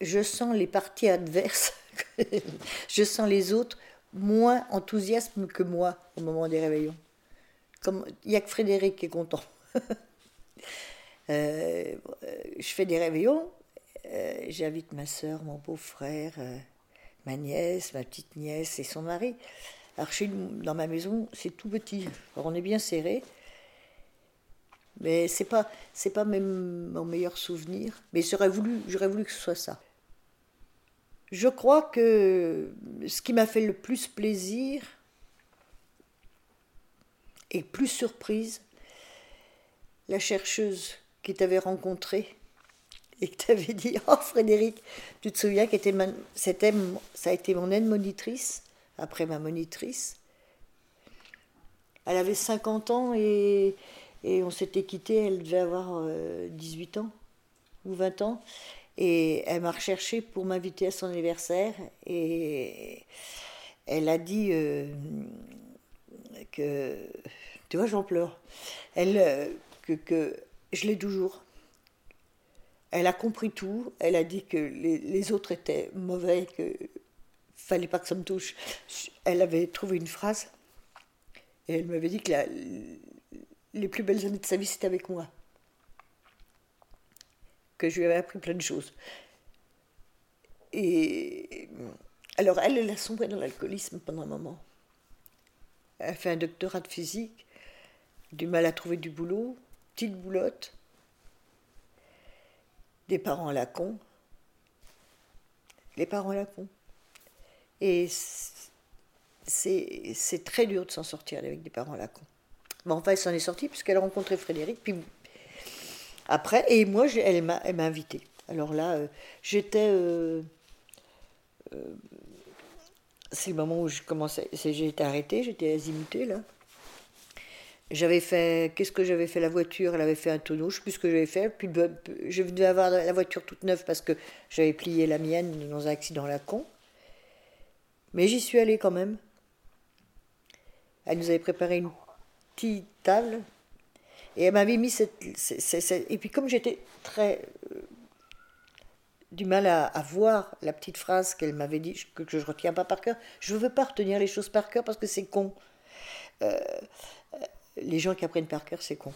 je sens les parties adverses, je sens les autres moins enthousiastes que moi au moment des réveillons. Il n'y a que Frédéric qui est content. Euh, je fais des réveillons, euh, j'invite ma soeur, mon beau-frère, euh, ma nièce, ma petite nièce et son mari. Alors chez nous, dans ma maison, c'est tout petit. On est bien serré. Mais c'est pas c'est pas même mon meilleur souvenir. Mais j'aurais voulu j'aurais voulu que ce soit ça. Je crois que ce qui m'a fait le plus plaisir et plus surprise, la chercheuse qui t'avait rencontré et qui t'avait dit Oh Frédéric, tu te souviens que ça a été mon aide monitrice, après ma monitrice. Elle avait 50 ans et, et on s'était quitté, elle devait avoir euh, 18 ans ou 20 ans. Et elle m'a recherché pour m'inviter à son anniversaire. Et elle a dit euh, que. Tu vois, j'en pleure. Elle, euh, que, que je l'ai toujours. Elle a compris tout. Elle a dit que les, autres étaient mauvais, que fallait pas que ça me touche. Elle avait trouvé une phrase et elle m'avait dit que les plus belles années de sa vie, c'était avec moi. Que je lui avais appris plein de choses. Et alors, elle, elle a sombré dans l'alcoolisme pendant un moment. Elle a fait un doctorat de physique. du mal à trouver du boulot, petite boulotte, parents à la con, les parents à la con. Et c'est très dur de s'en sortir avec des parents à la con. Mais enfin, elle s'en est sortie puisqu'elle a rencontré Frédéric. Puis après, et moi, elle m'a invitée. Alors là, euh, j'étais. Euh, euh, c'est le moment où je commençais. J'ai été arrêtée, j'étais azimutée là. J'avais fait. Qu'est-ce que j'avais fait? La voiture, elle avait fait un tonneau, je sais plus ce que j'avais fait. Puis je devais avoir la voiture toute neuve parce que j'avais plié la mienne dans un accident à la con. Mais j'y suis allée quand même. Elle nous avait préparé une petite table. Et elle m'avait mis cette, Et puis comme j'étais très... Euh, du mal à, voir la petite phrase qu'elle m'avait dit, que, je ne retiens pas par cœur, je ne veux pas retenir les choses par cœur parce que c'est con. Euh, les gens qui apprennent par cœur, c'est con.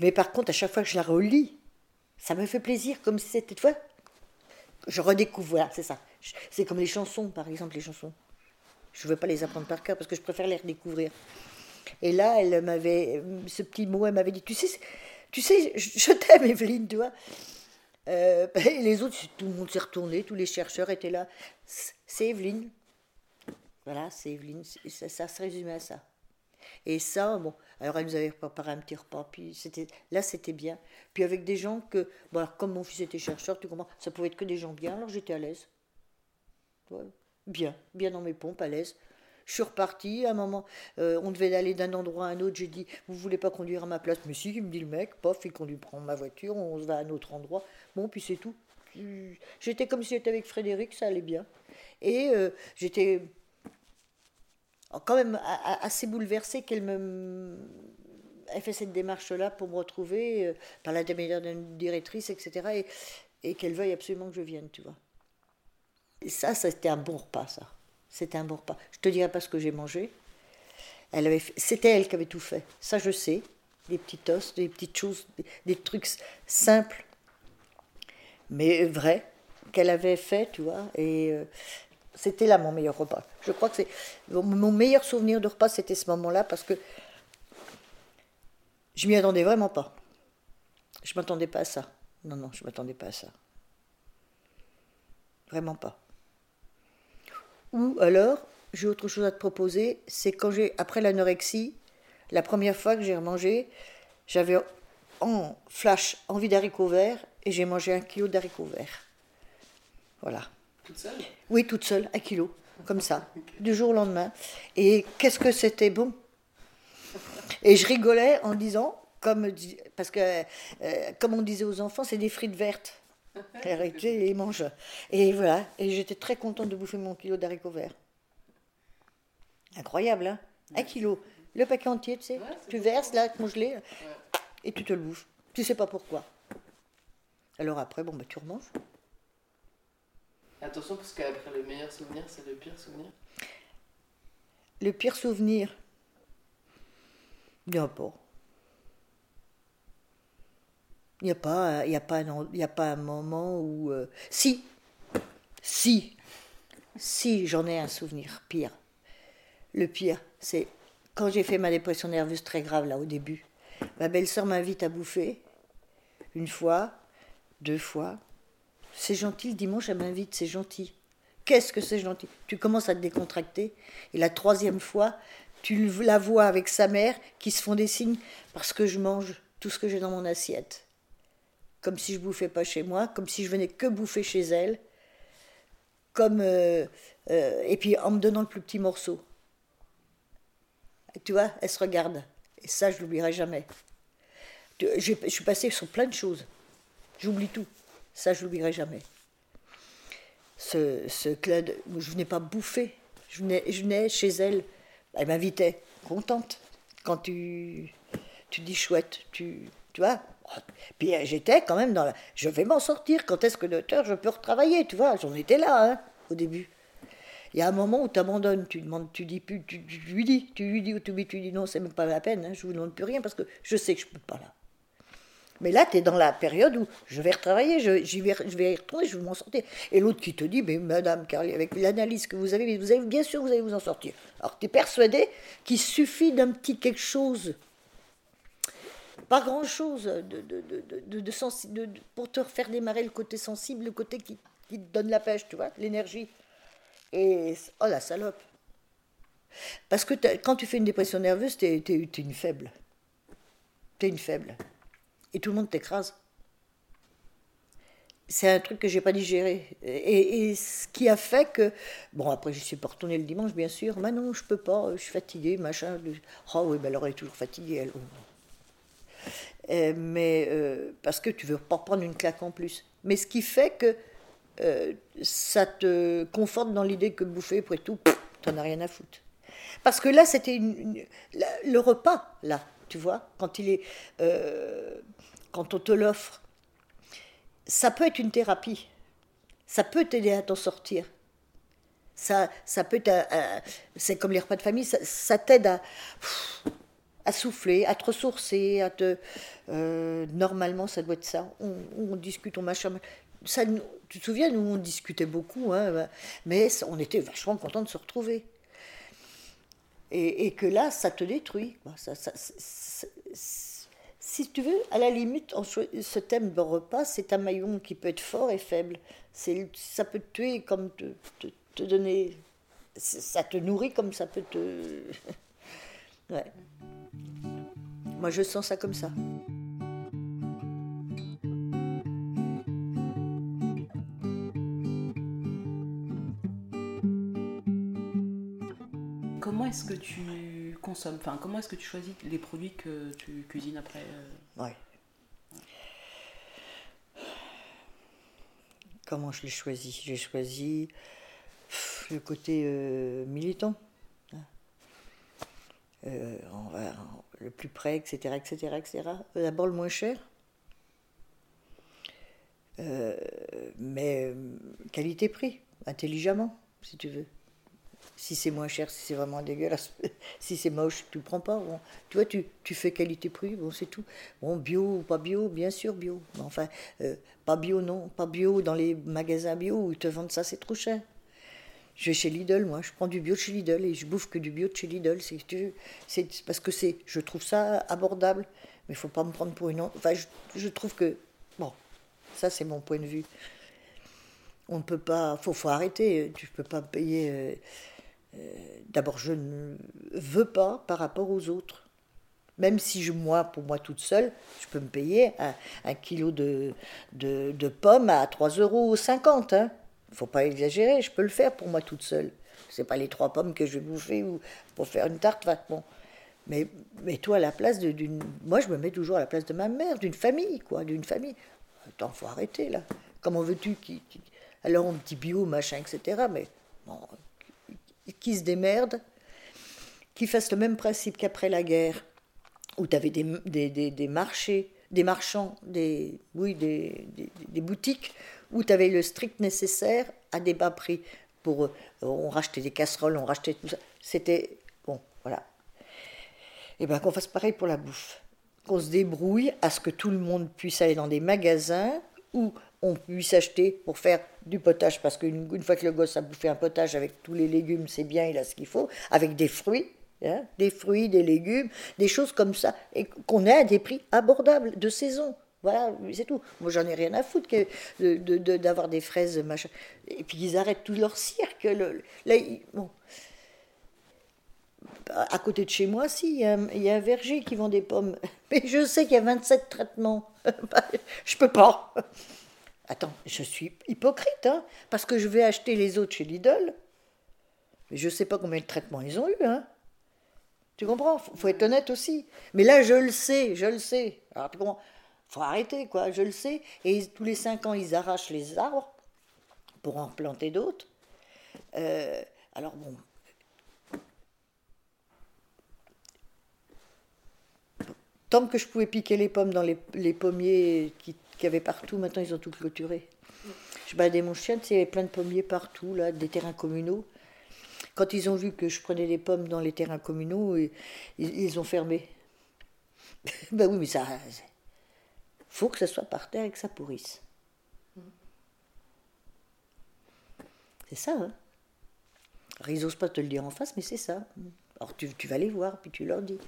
Mais par contre, à chaque fois que je la relis, ça me fait plaisir, comme si c'était fois. Je redécouvre, voilà, c'est ça. C'est comme les chansons, par exemple, les chansons. Je ne veux pas les apprendre par cœur parce que je préfère les redécouvrir. Et là, elle m'avait, ce petit mot, elle m'avait dit, tu sais, tu sais, je t'aime, Evelyne, tu vois. Euh, et les autres, tout le monde s'est retourné, tous les chercheurs étaient là. C'est Evelyne. Voilà, c'est Evelyne. Ça, ça, se résumait à ça. Et ça, bon, alors elle nous avait préparé un petit repas, puis c'était, là c'était bien. Puis avec des gens que, bon, alors comme mon fils était chercheur, tu comprends, ça pouvait être que des gens bien, alors j'étais à l'aise. Bien, bien dans mes pompes, à l'aise. Je suis repartie, à un moment, euh, on devait aller d'un endroit à un autre, j'ai dit, vous voulez pas conduire à ma place? Mais si, il me dit le mec, pof, il conduit, prend ma voiture, on se va à un autre endroit. Bon, puis c'est tout. J'étais comme si j'étais avec Frédéric, ça allait bien. Et euh, j'étais quand même assez bouleversée qu'elle me elle fait cette démarche-là pour me retrouver euh, par l'intermédiaire d'une directrice, etc. Et, qu'elle veuille absolument que je vienne, tu vois. Et ça, c'était un bon repas, ça. C'était un bon repas. Je te dirai pas ce que j'ai mangé. Elle avait, c'était elle qui avait tout fait. Ça, je sais. Des petits os, des petites choses, des, trucs simples, mais vrais, qu'elle avait fait, tu vois. Et euh, c'était là mon meilleur repas. Je crois que c'est mon meilleur souvenir de repas, c'était ce moment-là, parce que je m'y attendais vraiment pas. Je m'attendais pas à ça. Non, non, je m'attendais pas à ça. Vraiment pas. Ou alors, j'ai autre chose à te proposer, c'est quand j'ai, après l'anorexie, la première fois que j'ai remangé, j'avais en flash envie d'haricots verts et j'ai mangé un kilo d'haricots verts. Voilà. Toute seule Oui, toute seule, un kilo, comme ça, du jour au lendemain. Et qu'est-ce que c'était bon? Et je rigolais en disant, comme, parce que, euh, comme on disait aux enfants, c'est des frites vertes. Arrêtez et mange. Et voilà. Et j'étais très contente de bouffer mon kilo d'haricots verts. Incroyable, hein? Un kilo. Le paquet entier, tu sais. tu verses là, congelé, et tu te le bouffes. Tu sais pas pourquoi. Alors après, bon, bah, tu remanges. Attention, parce qu'après le meilleur souvenir, c'est le pire souvenir. Le pire souvenir. Il n'y a, pas, y a, pas un, y a pas un moment où... Euh, si, si, si j'en ai un souvenir pire. Le pire, c'est quand j'ai fait ma dépression nerveuse très grave, là, au début. Ma belle-sœur m'invite à bouffer, une fois, deux fois. C'est gentil, le dimanche, elle m'invite, c'est gentil. Qu'est-ce que c'est gentil? Tu commences à te décontracter, et la troisième fois, tu la vois avec sa mère qui se font des signes parce que je mange tout ce que j'ai dans mon assiette comme si je bouffais pas chez moi, comme si je venais que bouffer chez elle, comme euh, euh, et puis en me donnant le plus petit morceau. tu vois, elle se regarde. Et ça, je l'oublierai jamais. Je, suis passée sur plein de choses. J'oublie tout. Ça, je l'oublierai jamais. Ce, ce je venais pas bouffer. Je venais, je venais chez elle. Elle m'invitait, contente. Quand tu, tu dis chouette, tu, tu vois, puis j'étais quand même dans la. Je vais m'en sortir. Quand est-ce que l'auteur, je peux retravailler Tu vois, j'en étais là, hein, au début. Il y a un moment où tu abandonnes, tu demandes, tu dis plus, tu, lui dis, tu lui dis, ou tu, tu dis non, c'est même pas la peine, hein, je vous demande plus rien parce que je sais que je peux pas là. Mais là, tu es dans la période où je vais retravailler, je, vais, y retourner, je vais m'en sortir. Et l'autre qui te dit, mais madame Carly, avec l'analyse que vous avez, bien sûr, vous allez vous en sortir. Alors tu es persuadé qu'il suffit d'un petit quelque chose pas grand-chose de, de, pour te faire démarrer le côté sensible, le côté qui, qui te donne la pêche, tu vois, l'énergie. Et oh la salope. Parce que quand tu fais une dépression nerveuse, tu es, une faible. Tu es une faible. Et tout le monde t'écrase. C'est un truc que j'ai pas digéré. Et, ce qui a fait que. Bon, après, je suis pas retournée le dimanche, bien sûr. Mais non, je peux pas, je suis fatiguée, machin. Oh oui, ben alors elle est toujours fatiguée, elle. Euh, mais euh, parce que tu veux pas prendre une claque en plus. Mais ce qui fait que euh, ça te conforte dans l'idée que bouffer, après tout, t'en as rien à foutre. Parce que là, c'était le repas, là, tu vois, quand il est, quand on te l'offre, ça peut être une thérapie. Ça peut t'aider à t'en sortir. Ça, ça peut, c'est comme les repas de famille, ça, t'aide à souffler, à te ressourcer, à te. Euh, normalement, ça doit être ça. On, discute, on machin. Ça, tu te souviens, nous, on discutait beaucoup, hein, mais on était vachement contents de se retrouver. Et, que là, ça te détruit. si tu veux, à la limite, ce thème de repas, c'est un maillon qui peut être fort et faible. Ça peut te tuer comme te, te donner. Ça te nourrit comme ça peut te. ouais. Moi, je sens ça comme ça. Comment est-ce que tu consommes Enfin, comment est-ce que tu choisis les produits que tu cuisines après euh? Ouais. Comment je l'ai choisi J'ai choisi le côté euh, militant. Euh, le plus près, etc., etc., etc. D'abord le moins cher, mais qualité-prix, intelligemment, si tu veux. Si c'est moins cher, si c'est vraiment dégueulasse, si c'est moche, tu le prends pas. Bon. Tu vois, tu, tu fais qualité-prix, bon, c'est tout. Bon, bio ou pas bio, bien sûr bio. Enfin, pas bio, non, pas bio dans les magasins bio où ils te vendent ça, c'est trop cher. Je vais chez Lidl, moi, je prends du bio de chez Lidl et je bouffe que du bio de chez Lidl. C'est parce que c'est, je trouve ça abordable, mais il faut pas me prendre pour une. Enfin, je, trouve que bon, ça c'est mon point de vue. On ne peut pas, faut, faut arrêter. Tu peux pas payer. Euh, d'abord, je ne veux pas par rapport aux autres. Même si je, moi, pour moi toute seule, je peux me payer un, kilo de, de, pommes à 3,50 euros. Hein faut pas exagérer, je peux le faire pour moi toute seule. C'est pas les trois pommes que je vais bouffer ou pour faire une tarte. Bon. Mais mets-toi à la place d'une. Moi, je me mets toujours à la place de ma mère, d'une famille, quoi, d'une famille. Attends, faut arrêter là. Comment veux-tu qui, Alors on dit bio, machin, etc. Mais qui se démerde, qui fasse le même principe qu'après la guerre, où tu avais des, des, des, marchés, des marchands, des, des, des boutiques où tu avais le strict nécessaire à des bas prix. Pour, euh, on rachetait des casseroles, on rachetait tout ça. C'était. Bon, voilà. Et bien qu'on fasse pareil pour la bouffe. Qu'on se débrouille à ce que tout le monde puisse aller dans des magasins où on puisse acheter pour faire du potage, parce qu'une une fois que le gosse a bouffé un potage avec tous les légumes, c'est bien, il a ce qu'il faut, avec des fruits, hein, des fruits, des légumes, des choses comme ça, et qu'on ait à des prix abordables, de saison. Voilà, c'est tout. Moi, j'en ai rien à foutre que d'avoir des fraises, machin. Et puis, ils arrêtent tout leur cirque. Là, bon. À côté de chez moi, si, il y, a, un verger qui vend des pommes. Mais je sais qu'il y a 27 traitements. je peux pas. Attends, je suis hypocrite, hein, parce que je vais acheter les autres chez Lidl. Mais je sais pas combien de traitements ils ont eu, hein. Tu comprends? Faut, faut être honnête aussi. Mais là, je le sais, je le sais. Alors, tu comprends? Faut arrêter, quoi, je le sais. Et tous les cinq ans, ils arrachent les arbres pour en planter d'autres. Euh, alors bon. Tant que je pouvais piquer les pommes dans les, pommiers qu'il qui y avait partout, maintenant ils ont tout clôturé. Je baladais mon chien, il y avait plein de pommiers partout, là, des terrains communaux. Quand ils ont vu que je prenais des pommes dans les terrains communaux, ils, ils ont fermé. ben oui, mais ça, faut que ça soit par terre et que ça pourrisse. C'est ça, hein Alors, ils n'osent pas te le dire en face, mais c'est ça. Alors, tu, vas les voir, puis tu leur dis.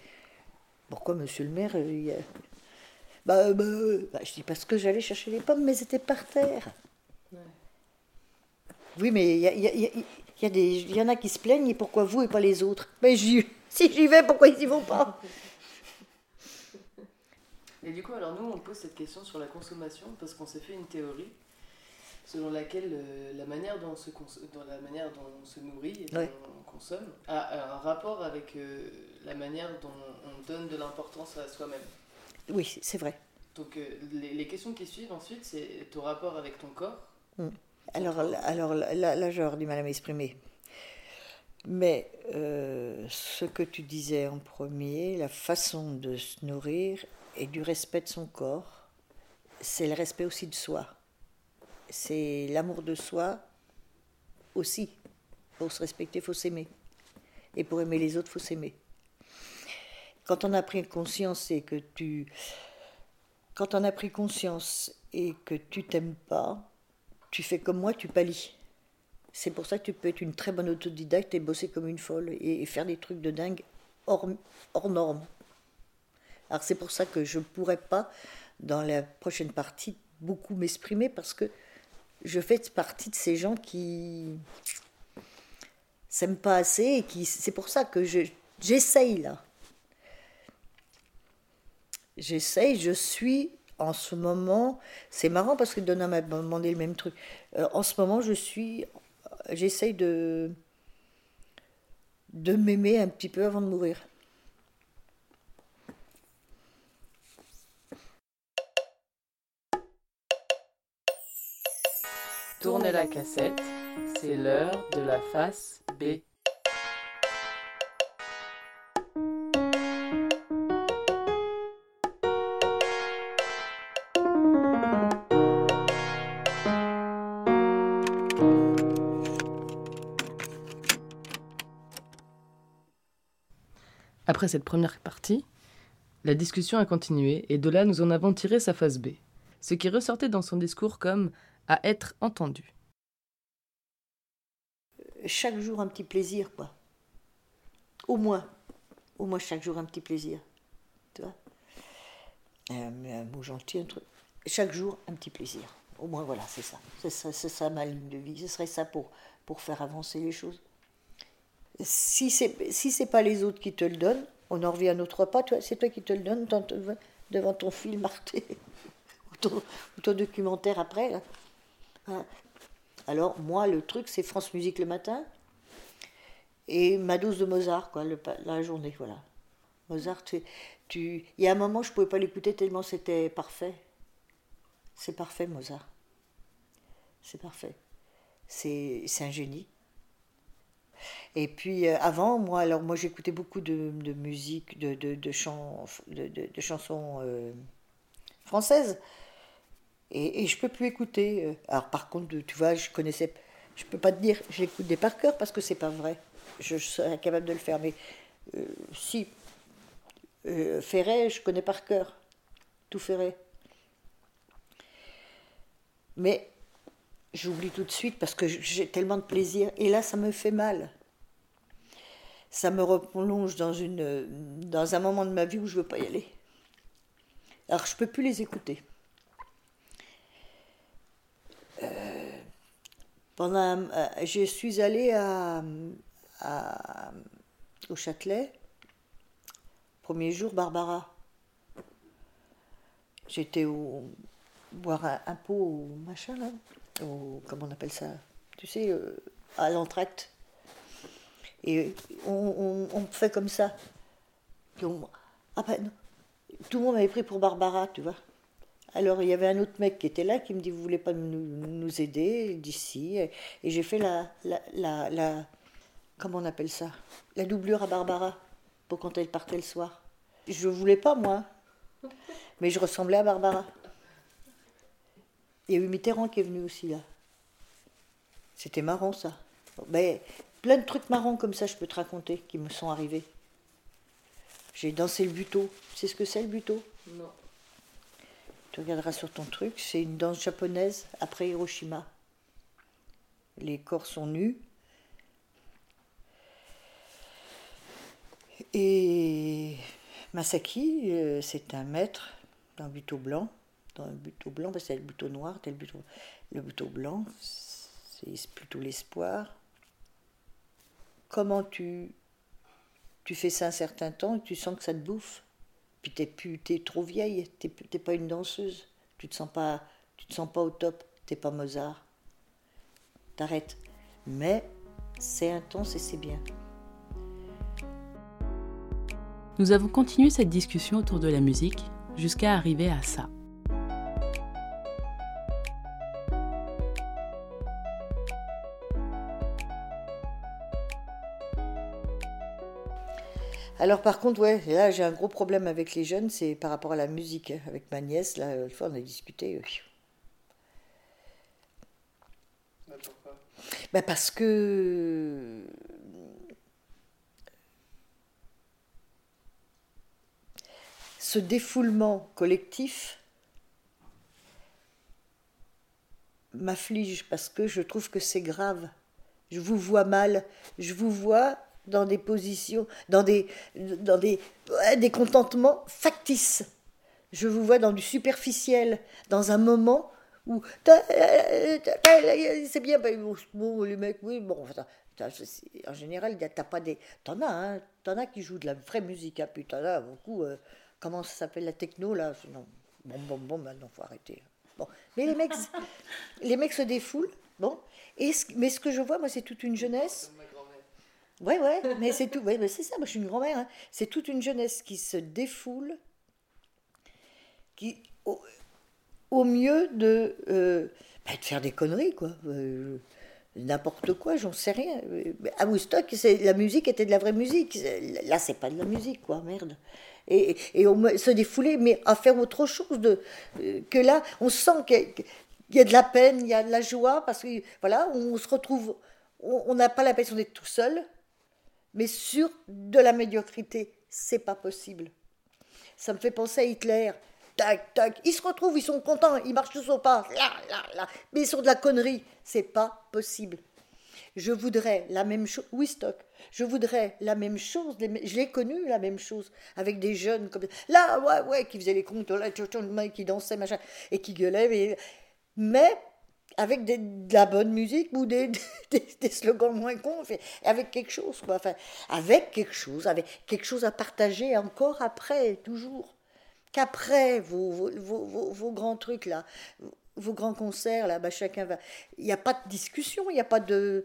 Pourquoi, monsieur le maire, euh, bah, bah, bah, je dis parce que j'allais chercher les pommes, mais c'était par terre. Oui, mais il y, a, y, a, y, a des, y en a qui se plaignent, et pourquoi vous et pas les autres? Mais si j'y vais, pourquoi ils n'y vont pas? Et du coup, alors nous, on pose cette question sur la consommation parce qu'on s'est fait une théorie selon laquelle euh, la, manière dont on se dans la manière dont on se nourrit et dont on consomme a un rapport avec euh, la manière dont on donne de l'importance à soi-même. Oui, c'est vrai. Donc euh, les, les, questions qui suivent ensuite, c'est ton rapport avec ton corps. Mm. Alors, alors là, là j'aurais du mal à m'exprimer. Mais ce que tu disais en premier, la façon de se nourrir et du respect de son corps, c'est le respect aussi de soi c'est l'amour de soi aussi. Pour se respecter, il faut s'aimer. Et pour aimer les autres, il faut s'aimer. Quand on a pris conscience et que tu. Quand on a pris conscience et que tu t'aimes pas, tu fais comme moi, tu pallies. C'est pour ça que tu peux être une très bonne autodidacte et bosser comme une folle et, faire des trucs de dingue hors, hors normes. Alors c'est pour ça que je ne pourrais pas, dans la prochaine partie, beaucoup m'exprimer parce que je fais partie de ces gens qui s'aiment pas assez et qui c'est pour ça que je j'essaye là. J'essaye, je suis en ce moment, c'est marrant parce que Donna m'a demandé le même truc. Euh, en ce moment, je suis, j'essaye de de m'aimer un petit peu avant de mourir. Tournez la cassette, c'est l'heure de la face B. Après cette première partie, la discussion a continué et de là nous en avons tiré sa face B. Ce qui ressortait dans son discours comme à être entendu. Chaque jour un petit plaisir, quoi. Au moins. Au moins chaque jour un petit plaisir. Tu vois un, mot gentil, un truc. Chaque jour un petit plaisir. Au moins, voilà, c'est ça. C'est ça, ça ma ligne de vie. Ce serait ça pour, pour faire avancer les choses. Si c'est si c'est pas les autres qui te le donnent, on en revient à notre repas. C'est toi qui te le donnes devant ton film Arte ou ton, documentaire après. Hein. Alors, moi, le truc, c'est France Musique le matin et ma dose de Mozart, quoi, la journée, voilà. Mozart, tu, il y a un moment, je pouvais pas l'écouter tellement c'était parfait. C'est parfait, Mozart. C'est parfait. C'est un génie. Et puis euh, avant, moi, alors moi j'écoutais beaucoup de, musique, de, de, de, de chansons euh, françaises. Et, et je peux plus écouter. Euh. Alors par contre, tu vois, je connaissais, je peux pas te dire, j'écoute des par cœur parce que c'est pas vrai. Je serais incapable de le faire, mais si Ferret, je connais par cœur, tout Ferret. Mais j'oublie tout de suite parce que j'ai tellement de plaisir. Et là, ça me fait mal. Ça me replonge dans, une, dans un moment de ma vie où je veux pas y aller. Alors je peux plus les écouter. Pendant, euh, je suis allée au Châtelet, premier jour, Barbara. J'étais au boire un, pot au machin là, au, comment on appelle ça, tu sais, euh, à l'entracte. Et on, on, fait comme ça. ah ben, tout le monde m'avait pris pour Barbara, tu vois. Alors il y avait un autre mec qui était là qui me dit Vous voulez pas nous, aider d'ici? Et, j'ai fait la, la, la, Comment on appelle ça? La doublure à Barbara pour quand elle partait le soir. Je voulais pas, moi. Mais je ressemblais à Barbara. Il y a eu Mitterrand qui est venu aussi là. C'était marrant ça. Mais plein de trucs marrants comme ça, je peux te raconter, qui me sont arrivés. J'ai dansé le buto. Sais ce que c'est le buto? Non. Tu regarderas sur ton truc, c'est une danse japonaise après Hiroshima. Les corps sont nus. Et Masaki, euh, c'est un maître d'un buto blanc. Dans un buto blanc, parce que c'est le buto noir, le buto, le buto blanc, c'est plutôt l'espoir. Comment tu, tu fais ça un certain temps et tu sens que ça te bouffe? Puis t'es plus, es trop vieille, t'es, t'es pas une danseuse. Tu te sens pas, tu te sens pas au top. T'es pas Mozart. T'arrêtes. Mais c'est intense et c'est bien. Nous avons continué cette discussion autour de la musique jusqu'à arriver à ça. Alors par contre, ouais, là j'ai un gros problème avec les jeunes, c'est par rapport à la musique. Avec ma nièce, là, une fois on a discuté. Ben parce que ce défoulement collectif m'afflige parce que je trouve que c'est grave. Je vous vois mal, je vous vois dans des positions, dans des, dans des, des contentements factices. Je vous vois dans du superficiel, dans un moment où c'est bien, bon, les mecs, oui, bon, en général, t'as pas des. T'en as, hein, t'en as qui jouent de la vraie musique, hein, puis t'en as beaucoup. Euh, comment ça s'appelle la techno là non, Bon, bon, bon, maintenant faut arrêter. Bon, mais les mecs, les mecs se défoulent, bon. Et mais ce que je vois, moi, c'est toute une jeunesse. Ouais, ouais, mais c'est tout. Ouais, c'est ça. Moi, je suis une grand-mère. Hein. C'est toute une jeunesse qui se défoule, qui au, mieux de, euh, bah, de faire des conneries, quoi. Euh, n'importe quoi, j'en sais rien. À Woodstock, la musique était de la vraie musique. Là, c'est pas de la musique, quoi, merde et, et on se défouler, mais à faire autre chose de, euh, que là, on sent qu'il y a de la peine, il y a de la joie, parce que voilà, on se retrouve, on n'a pas l'impression d'être tout seul, mais sur de la médiocrité, c'est pas possible. Ça me fait penser à Hitler. Tac, tac, ils se retrouvent, ils sont contents, ils marchent tous au pas, là, là, là, mais sur de la connerie, c'est pas possible. Je voudrais la même chose. Oui, stock. Je voudrais la même chose. Je l'ai connu la même chose avec des jeunes comme là, ouais, ouais, qui faisaient les contes, là, qui dansaient, machin, et qui gueulaient. Mais, avec de la bonne musique ou des, slogans moins cons, avec quelque chose, quoi. Enfin, avec quelque chose, avec quelque chose à partager encore après, toujours. Qu'après vos, vos, vos, vos, grands trucs là, vos grands concerts, là, bah, chacun va. Il n'y a pas de discussion, il n'y a pas de.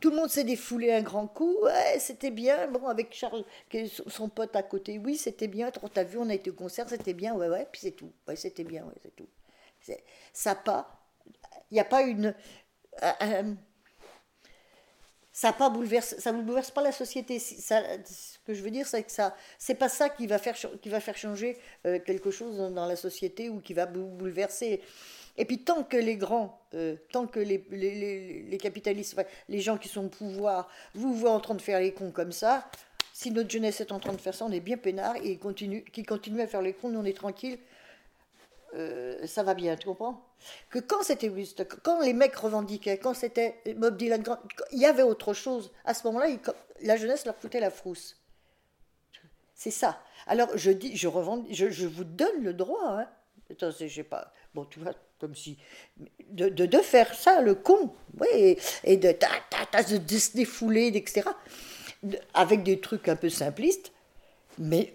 Tout le monde s'est défoulé un grand coup. Ouais, c'était bien. Bon, avec Charles, son pote à côté, oui, c'était bien. T'as vu, on a été au concert, c'était bien. Ouais, ouais, puis c'est tout. Ouais, c'était bien, ouais, c'est tout. Ça pas. Il n'y a pas une. Euh, euh, ça pas bouleverse, ça ne bouleverse pas la société. Ça, ce que je veux dire, c'est que ça, c'est pas ça qui va faire, qui va faire changer euh, quelque chose dans la société ou qui va bouleverser. Et puis tant que les grands, tant que les, les, capitalistes, les gens qui sont au pouvoir, vous voient en train de faire les cons comme ça, si notre jeunesse est en train de faire ça, on est bien peinard et continue, qui continue à faire les cons, nous on est tranquille. Euh, ça va bien, tu comprends? Que quand c'était quand les mecs revendiquaient, quand c'était Bob Dylan, il y avait autre chose. À ce moment-là, la jeunesse leur foutait la frousse. C'est ça. Alors je dis, je je, vous donne le droit. Hein. Attends, je pas. Bon, tu vois, comme si de, de, faire ça, le con, oui, et, de, de se défouler, etc. Avec des trucs un peu simplistes, mais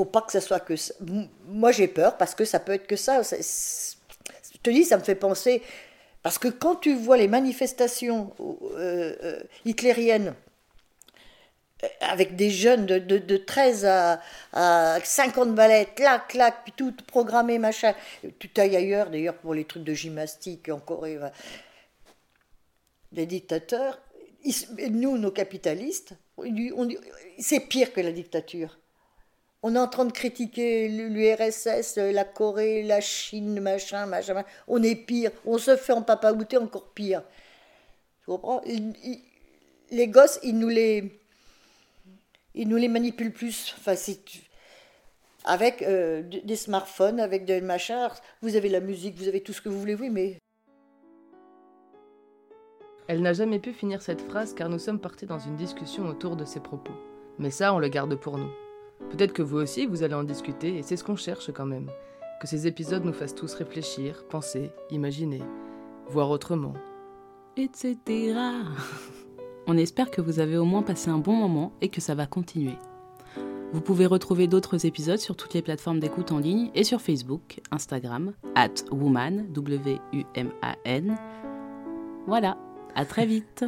faut pas que ça soit que ça. Moi, j'ai peur parce que ça peut être que ça. Je te dis, ça me fait penser. Parce que quand tu vois les manifestations euh, euh, hitlériennes euh, avec des jeunes de, de, de 13 à, à, 50 ballets, clac, clac, puis tout programmé, machin. Tu ailles ailleurs, d'ailleurs, pour les trucs de gymnastique en Corée. Les dictateurs, nous, nos capitalistes, c'est pire que la dictature. On est en train de critiquer l'URSS, la Corée, la Chine, machin, machin, On est pire. On se fait en papaouté encore pire. Tu comprends? Les gosses, ils nous les, ils nous les manipulent plus. Enfin, avec euh, des smartphones, avec des machins. Vous avez la musique, vous avez tout ce que vous voulez, oui, mais. Elle n'a jamais pu finir cette phrase car nous sommes partis dans une discussion autour de ses propos. Mais ça, on le garde pour nous. Peut-être que vous aussi, vous allez en discuter, et c'est ce qu'on cherche quand même. Que ces épisodes nous fassent tous réfléchir, penser, imaginer, voir autrement. Etc. On espère que vous avez au moins passé un bon moment et que ça va continuer. Vous pouvez retrouver d'autres épisodes sur toutes les plateformes d'écoute en ligne et sur Facebook, Instagram, at woman, W-U-M-A-N. Voilà, à très vite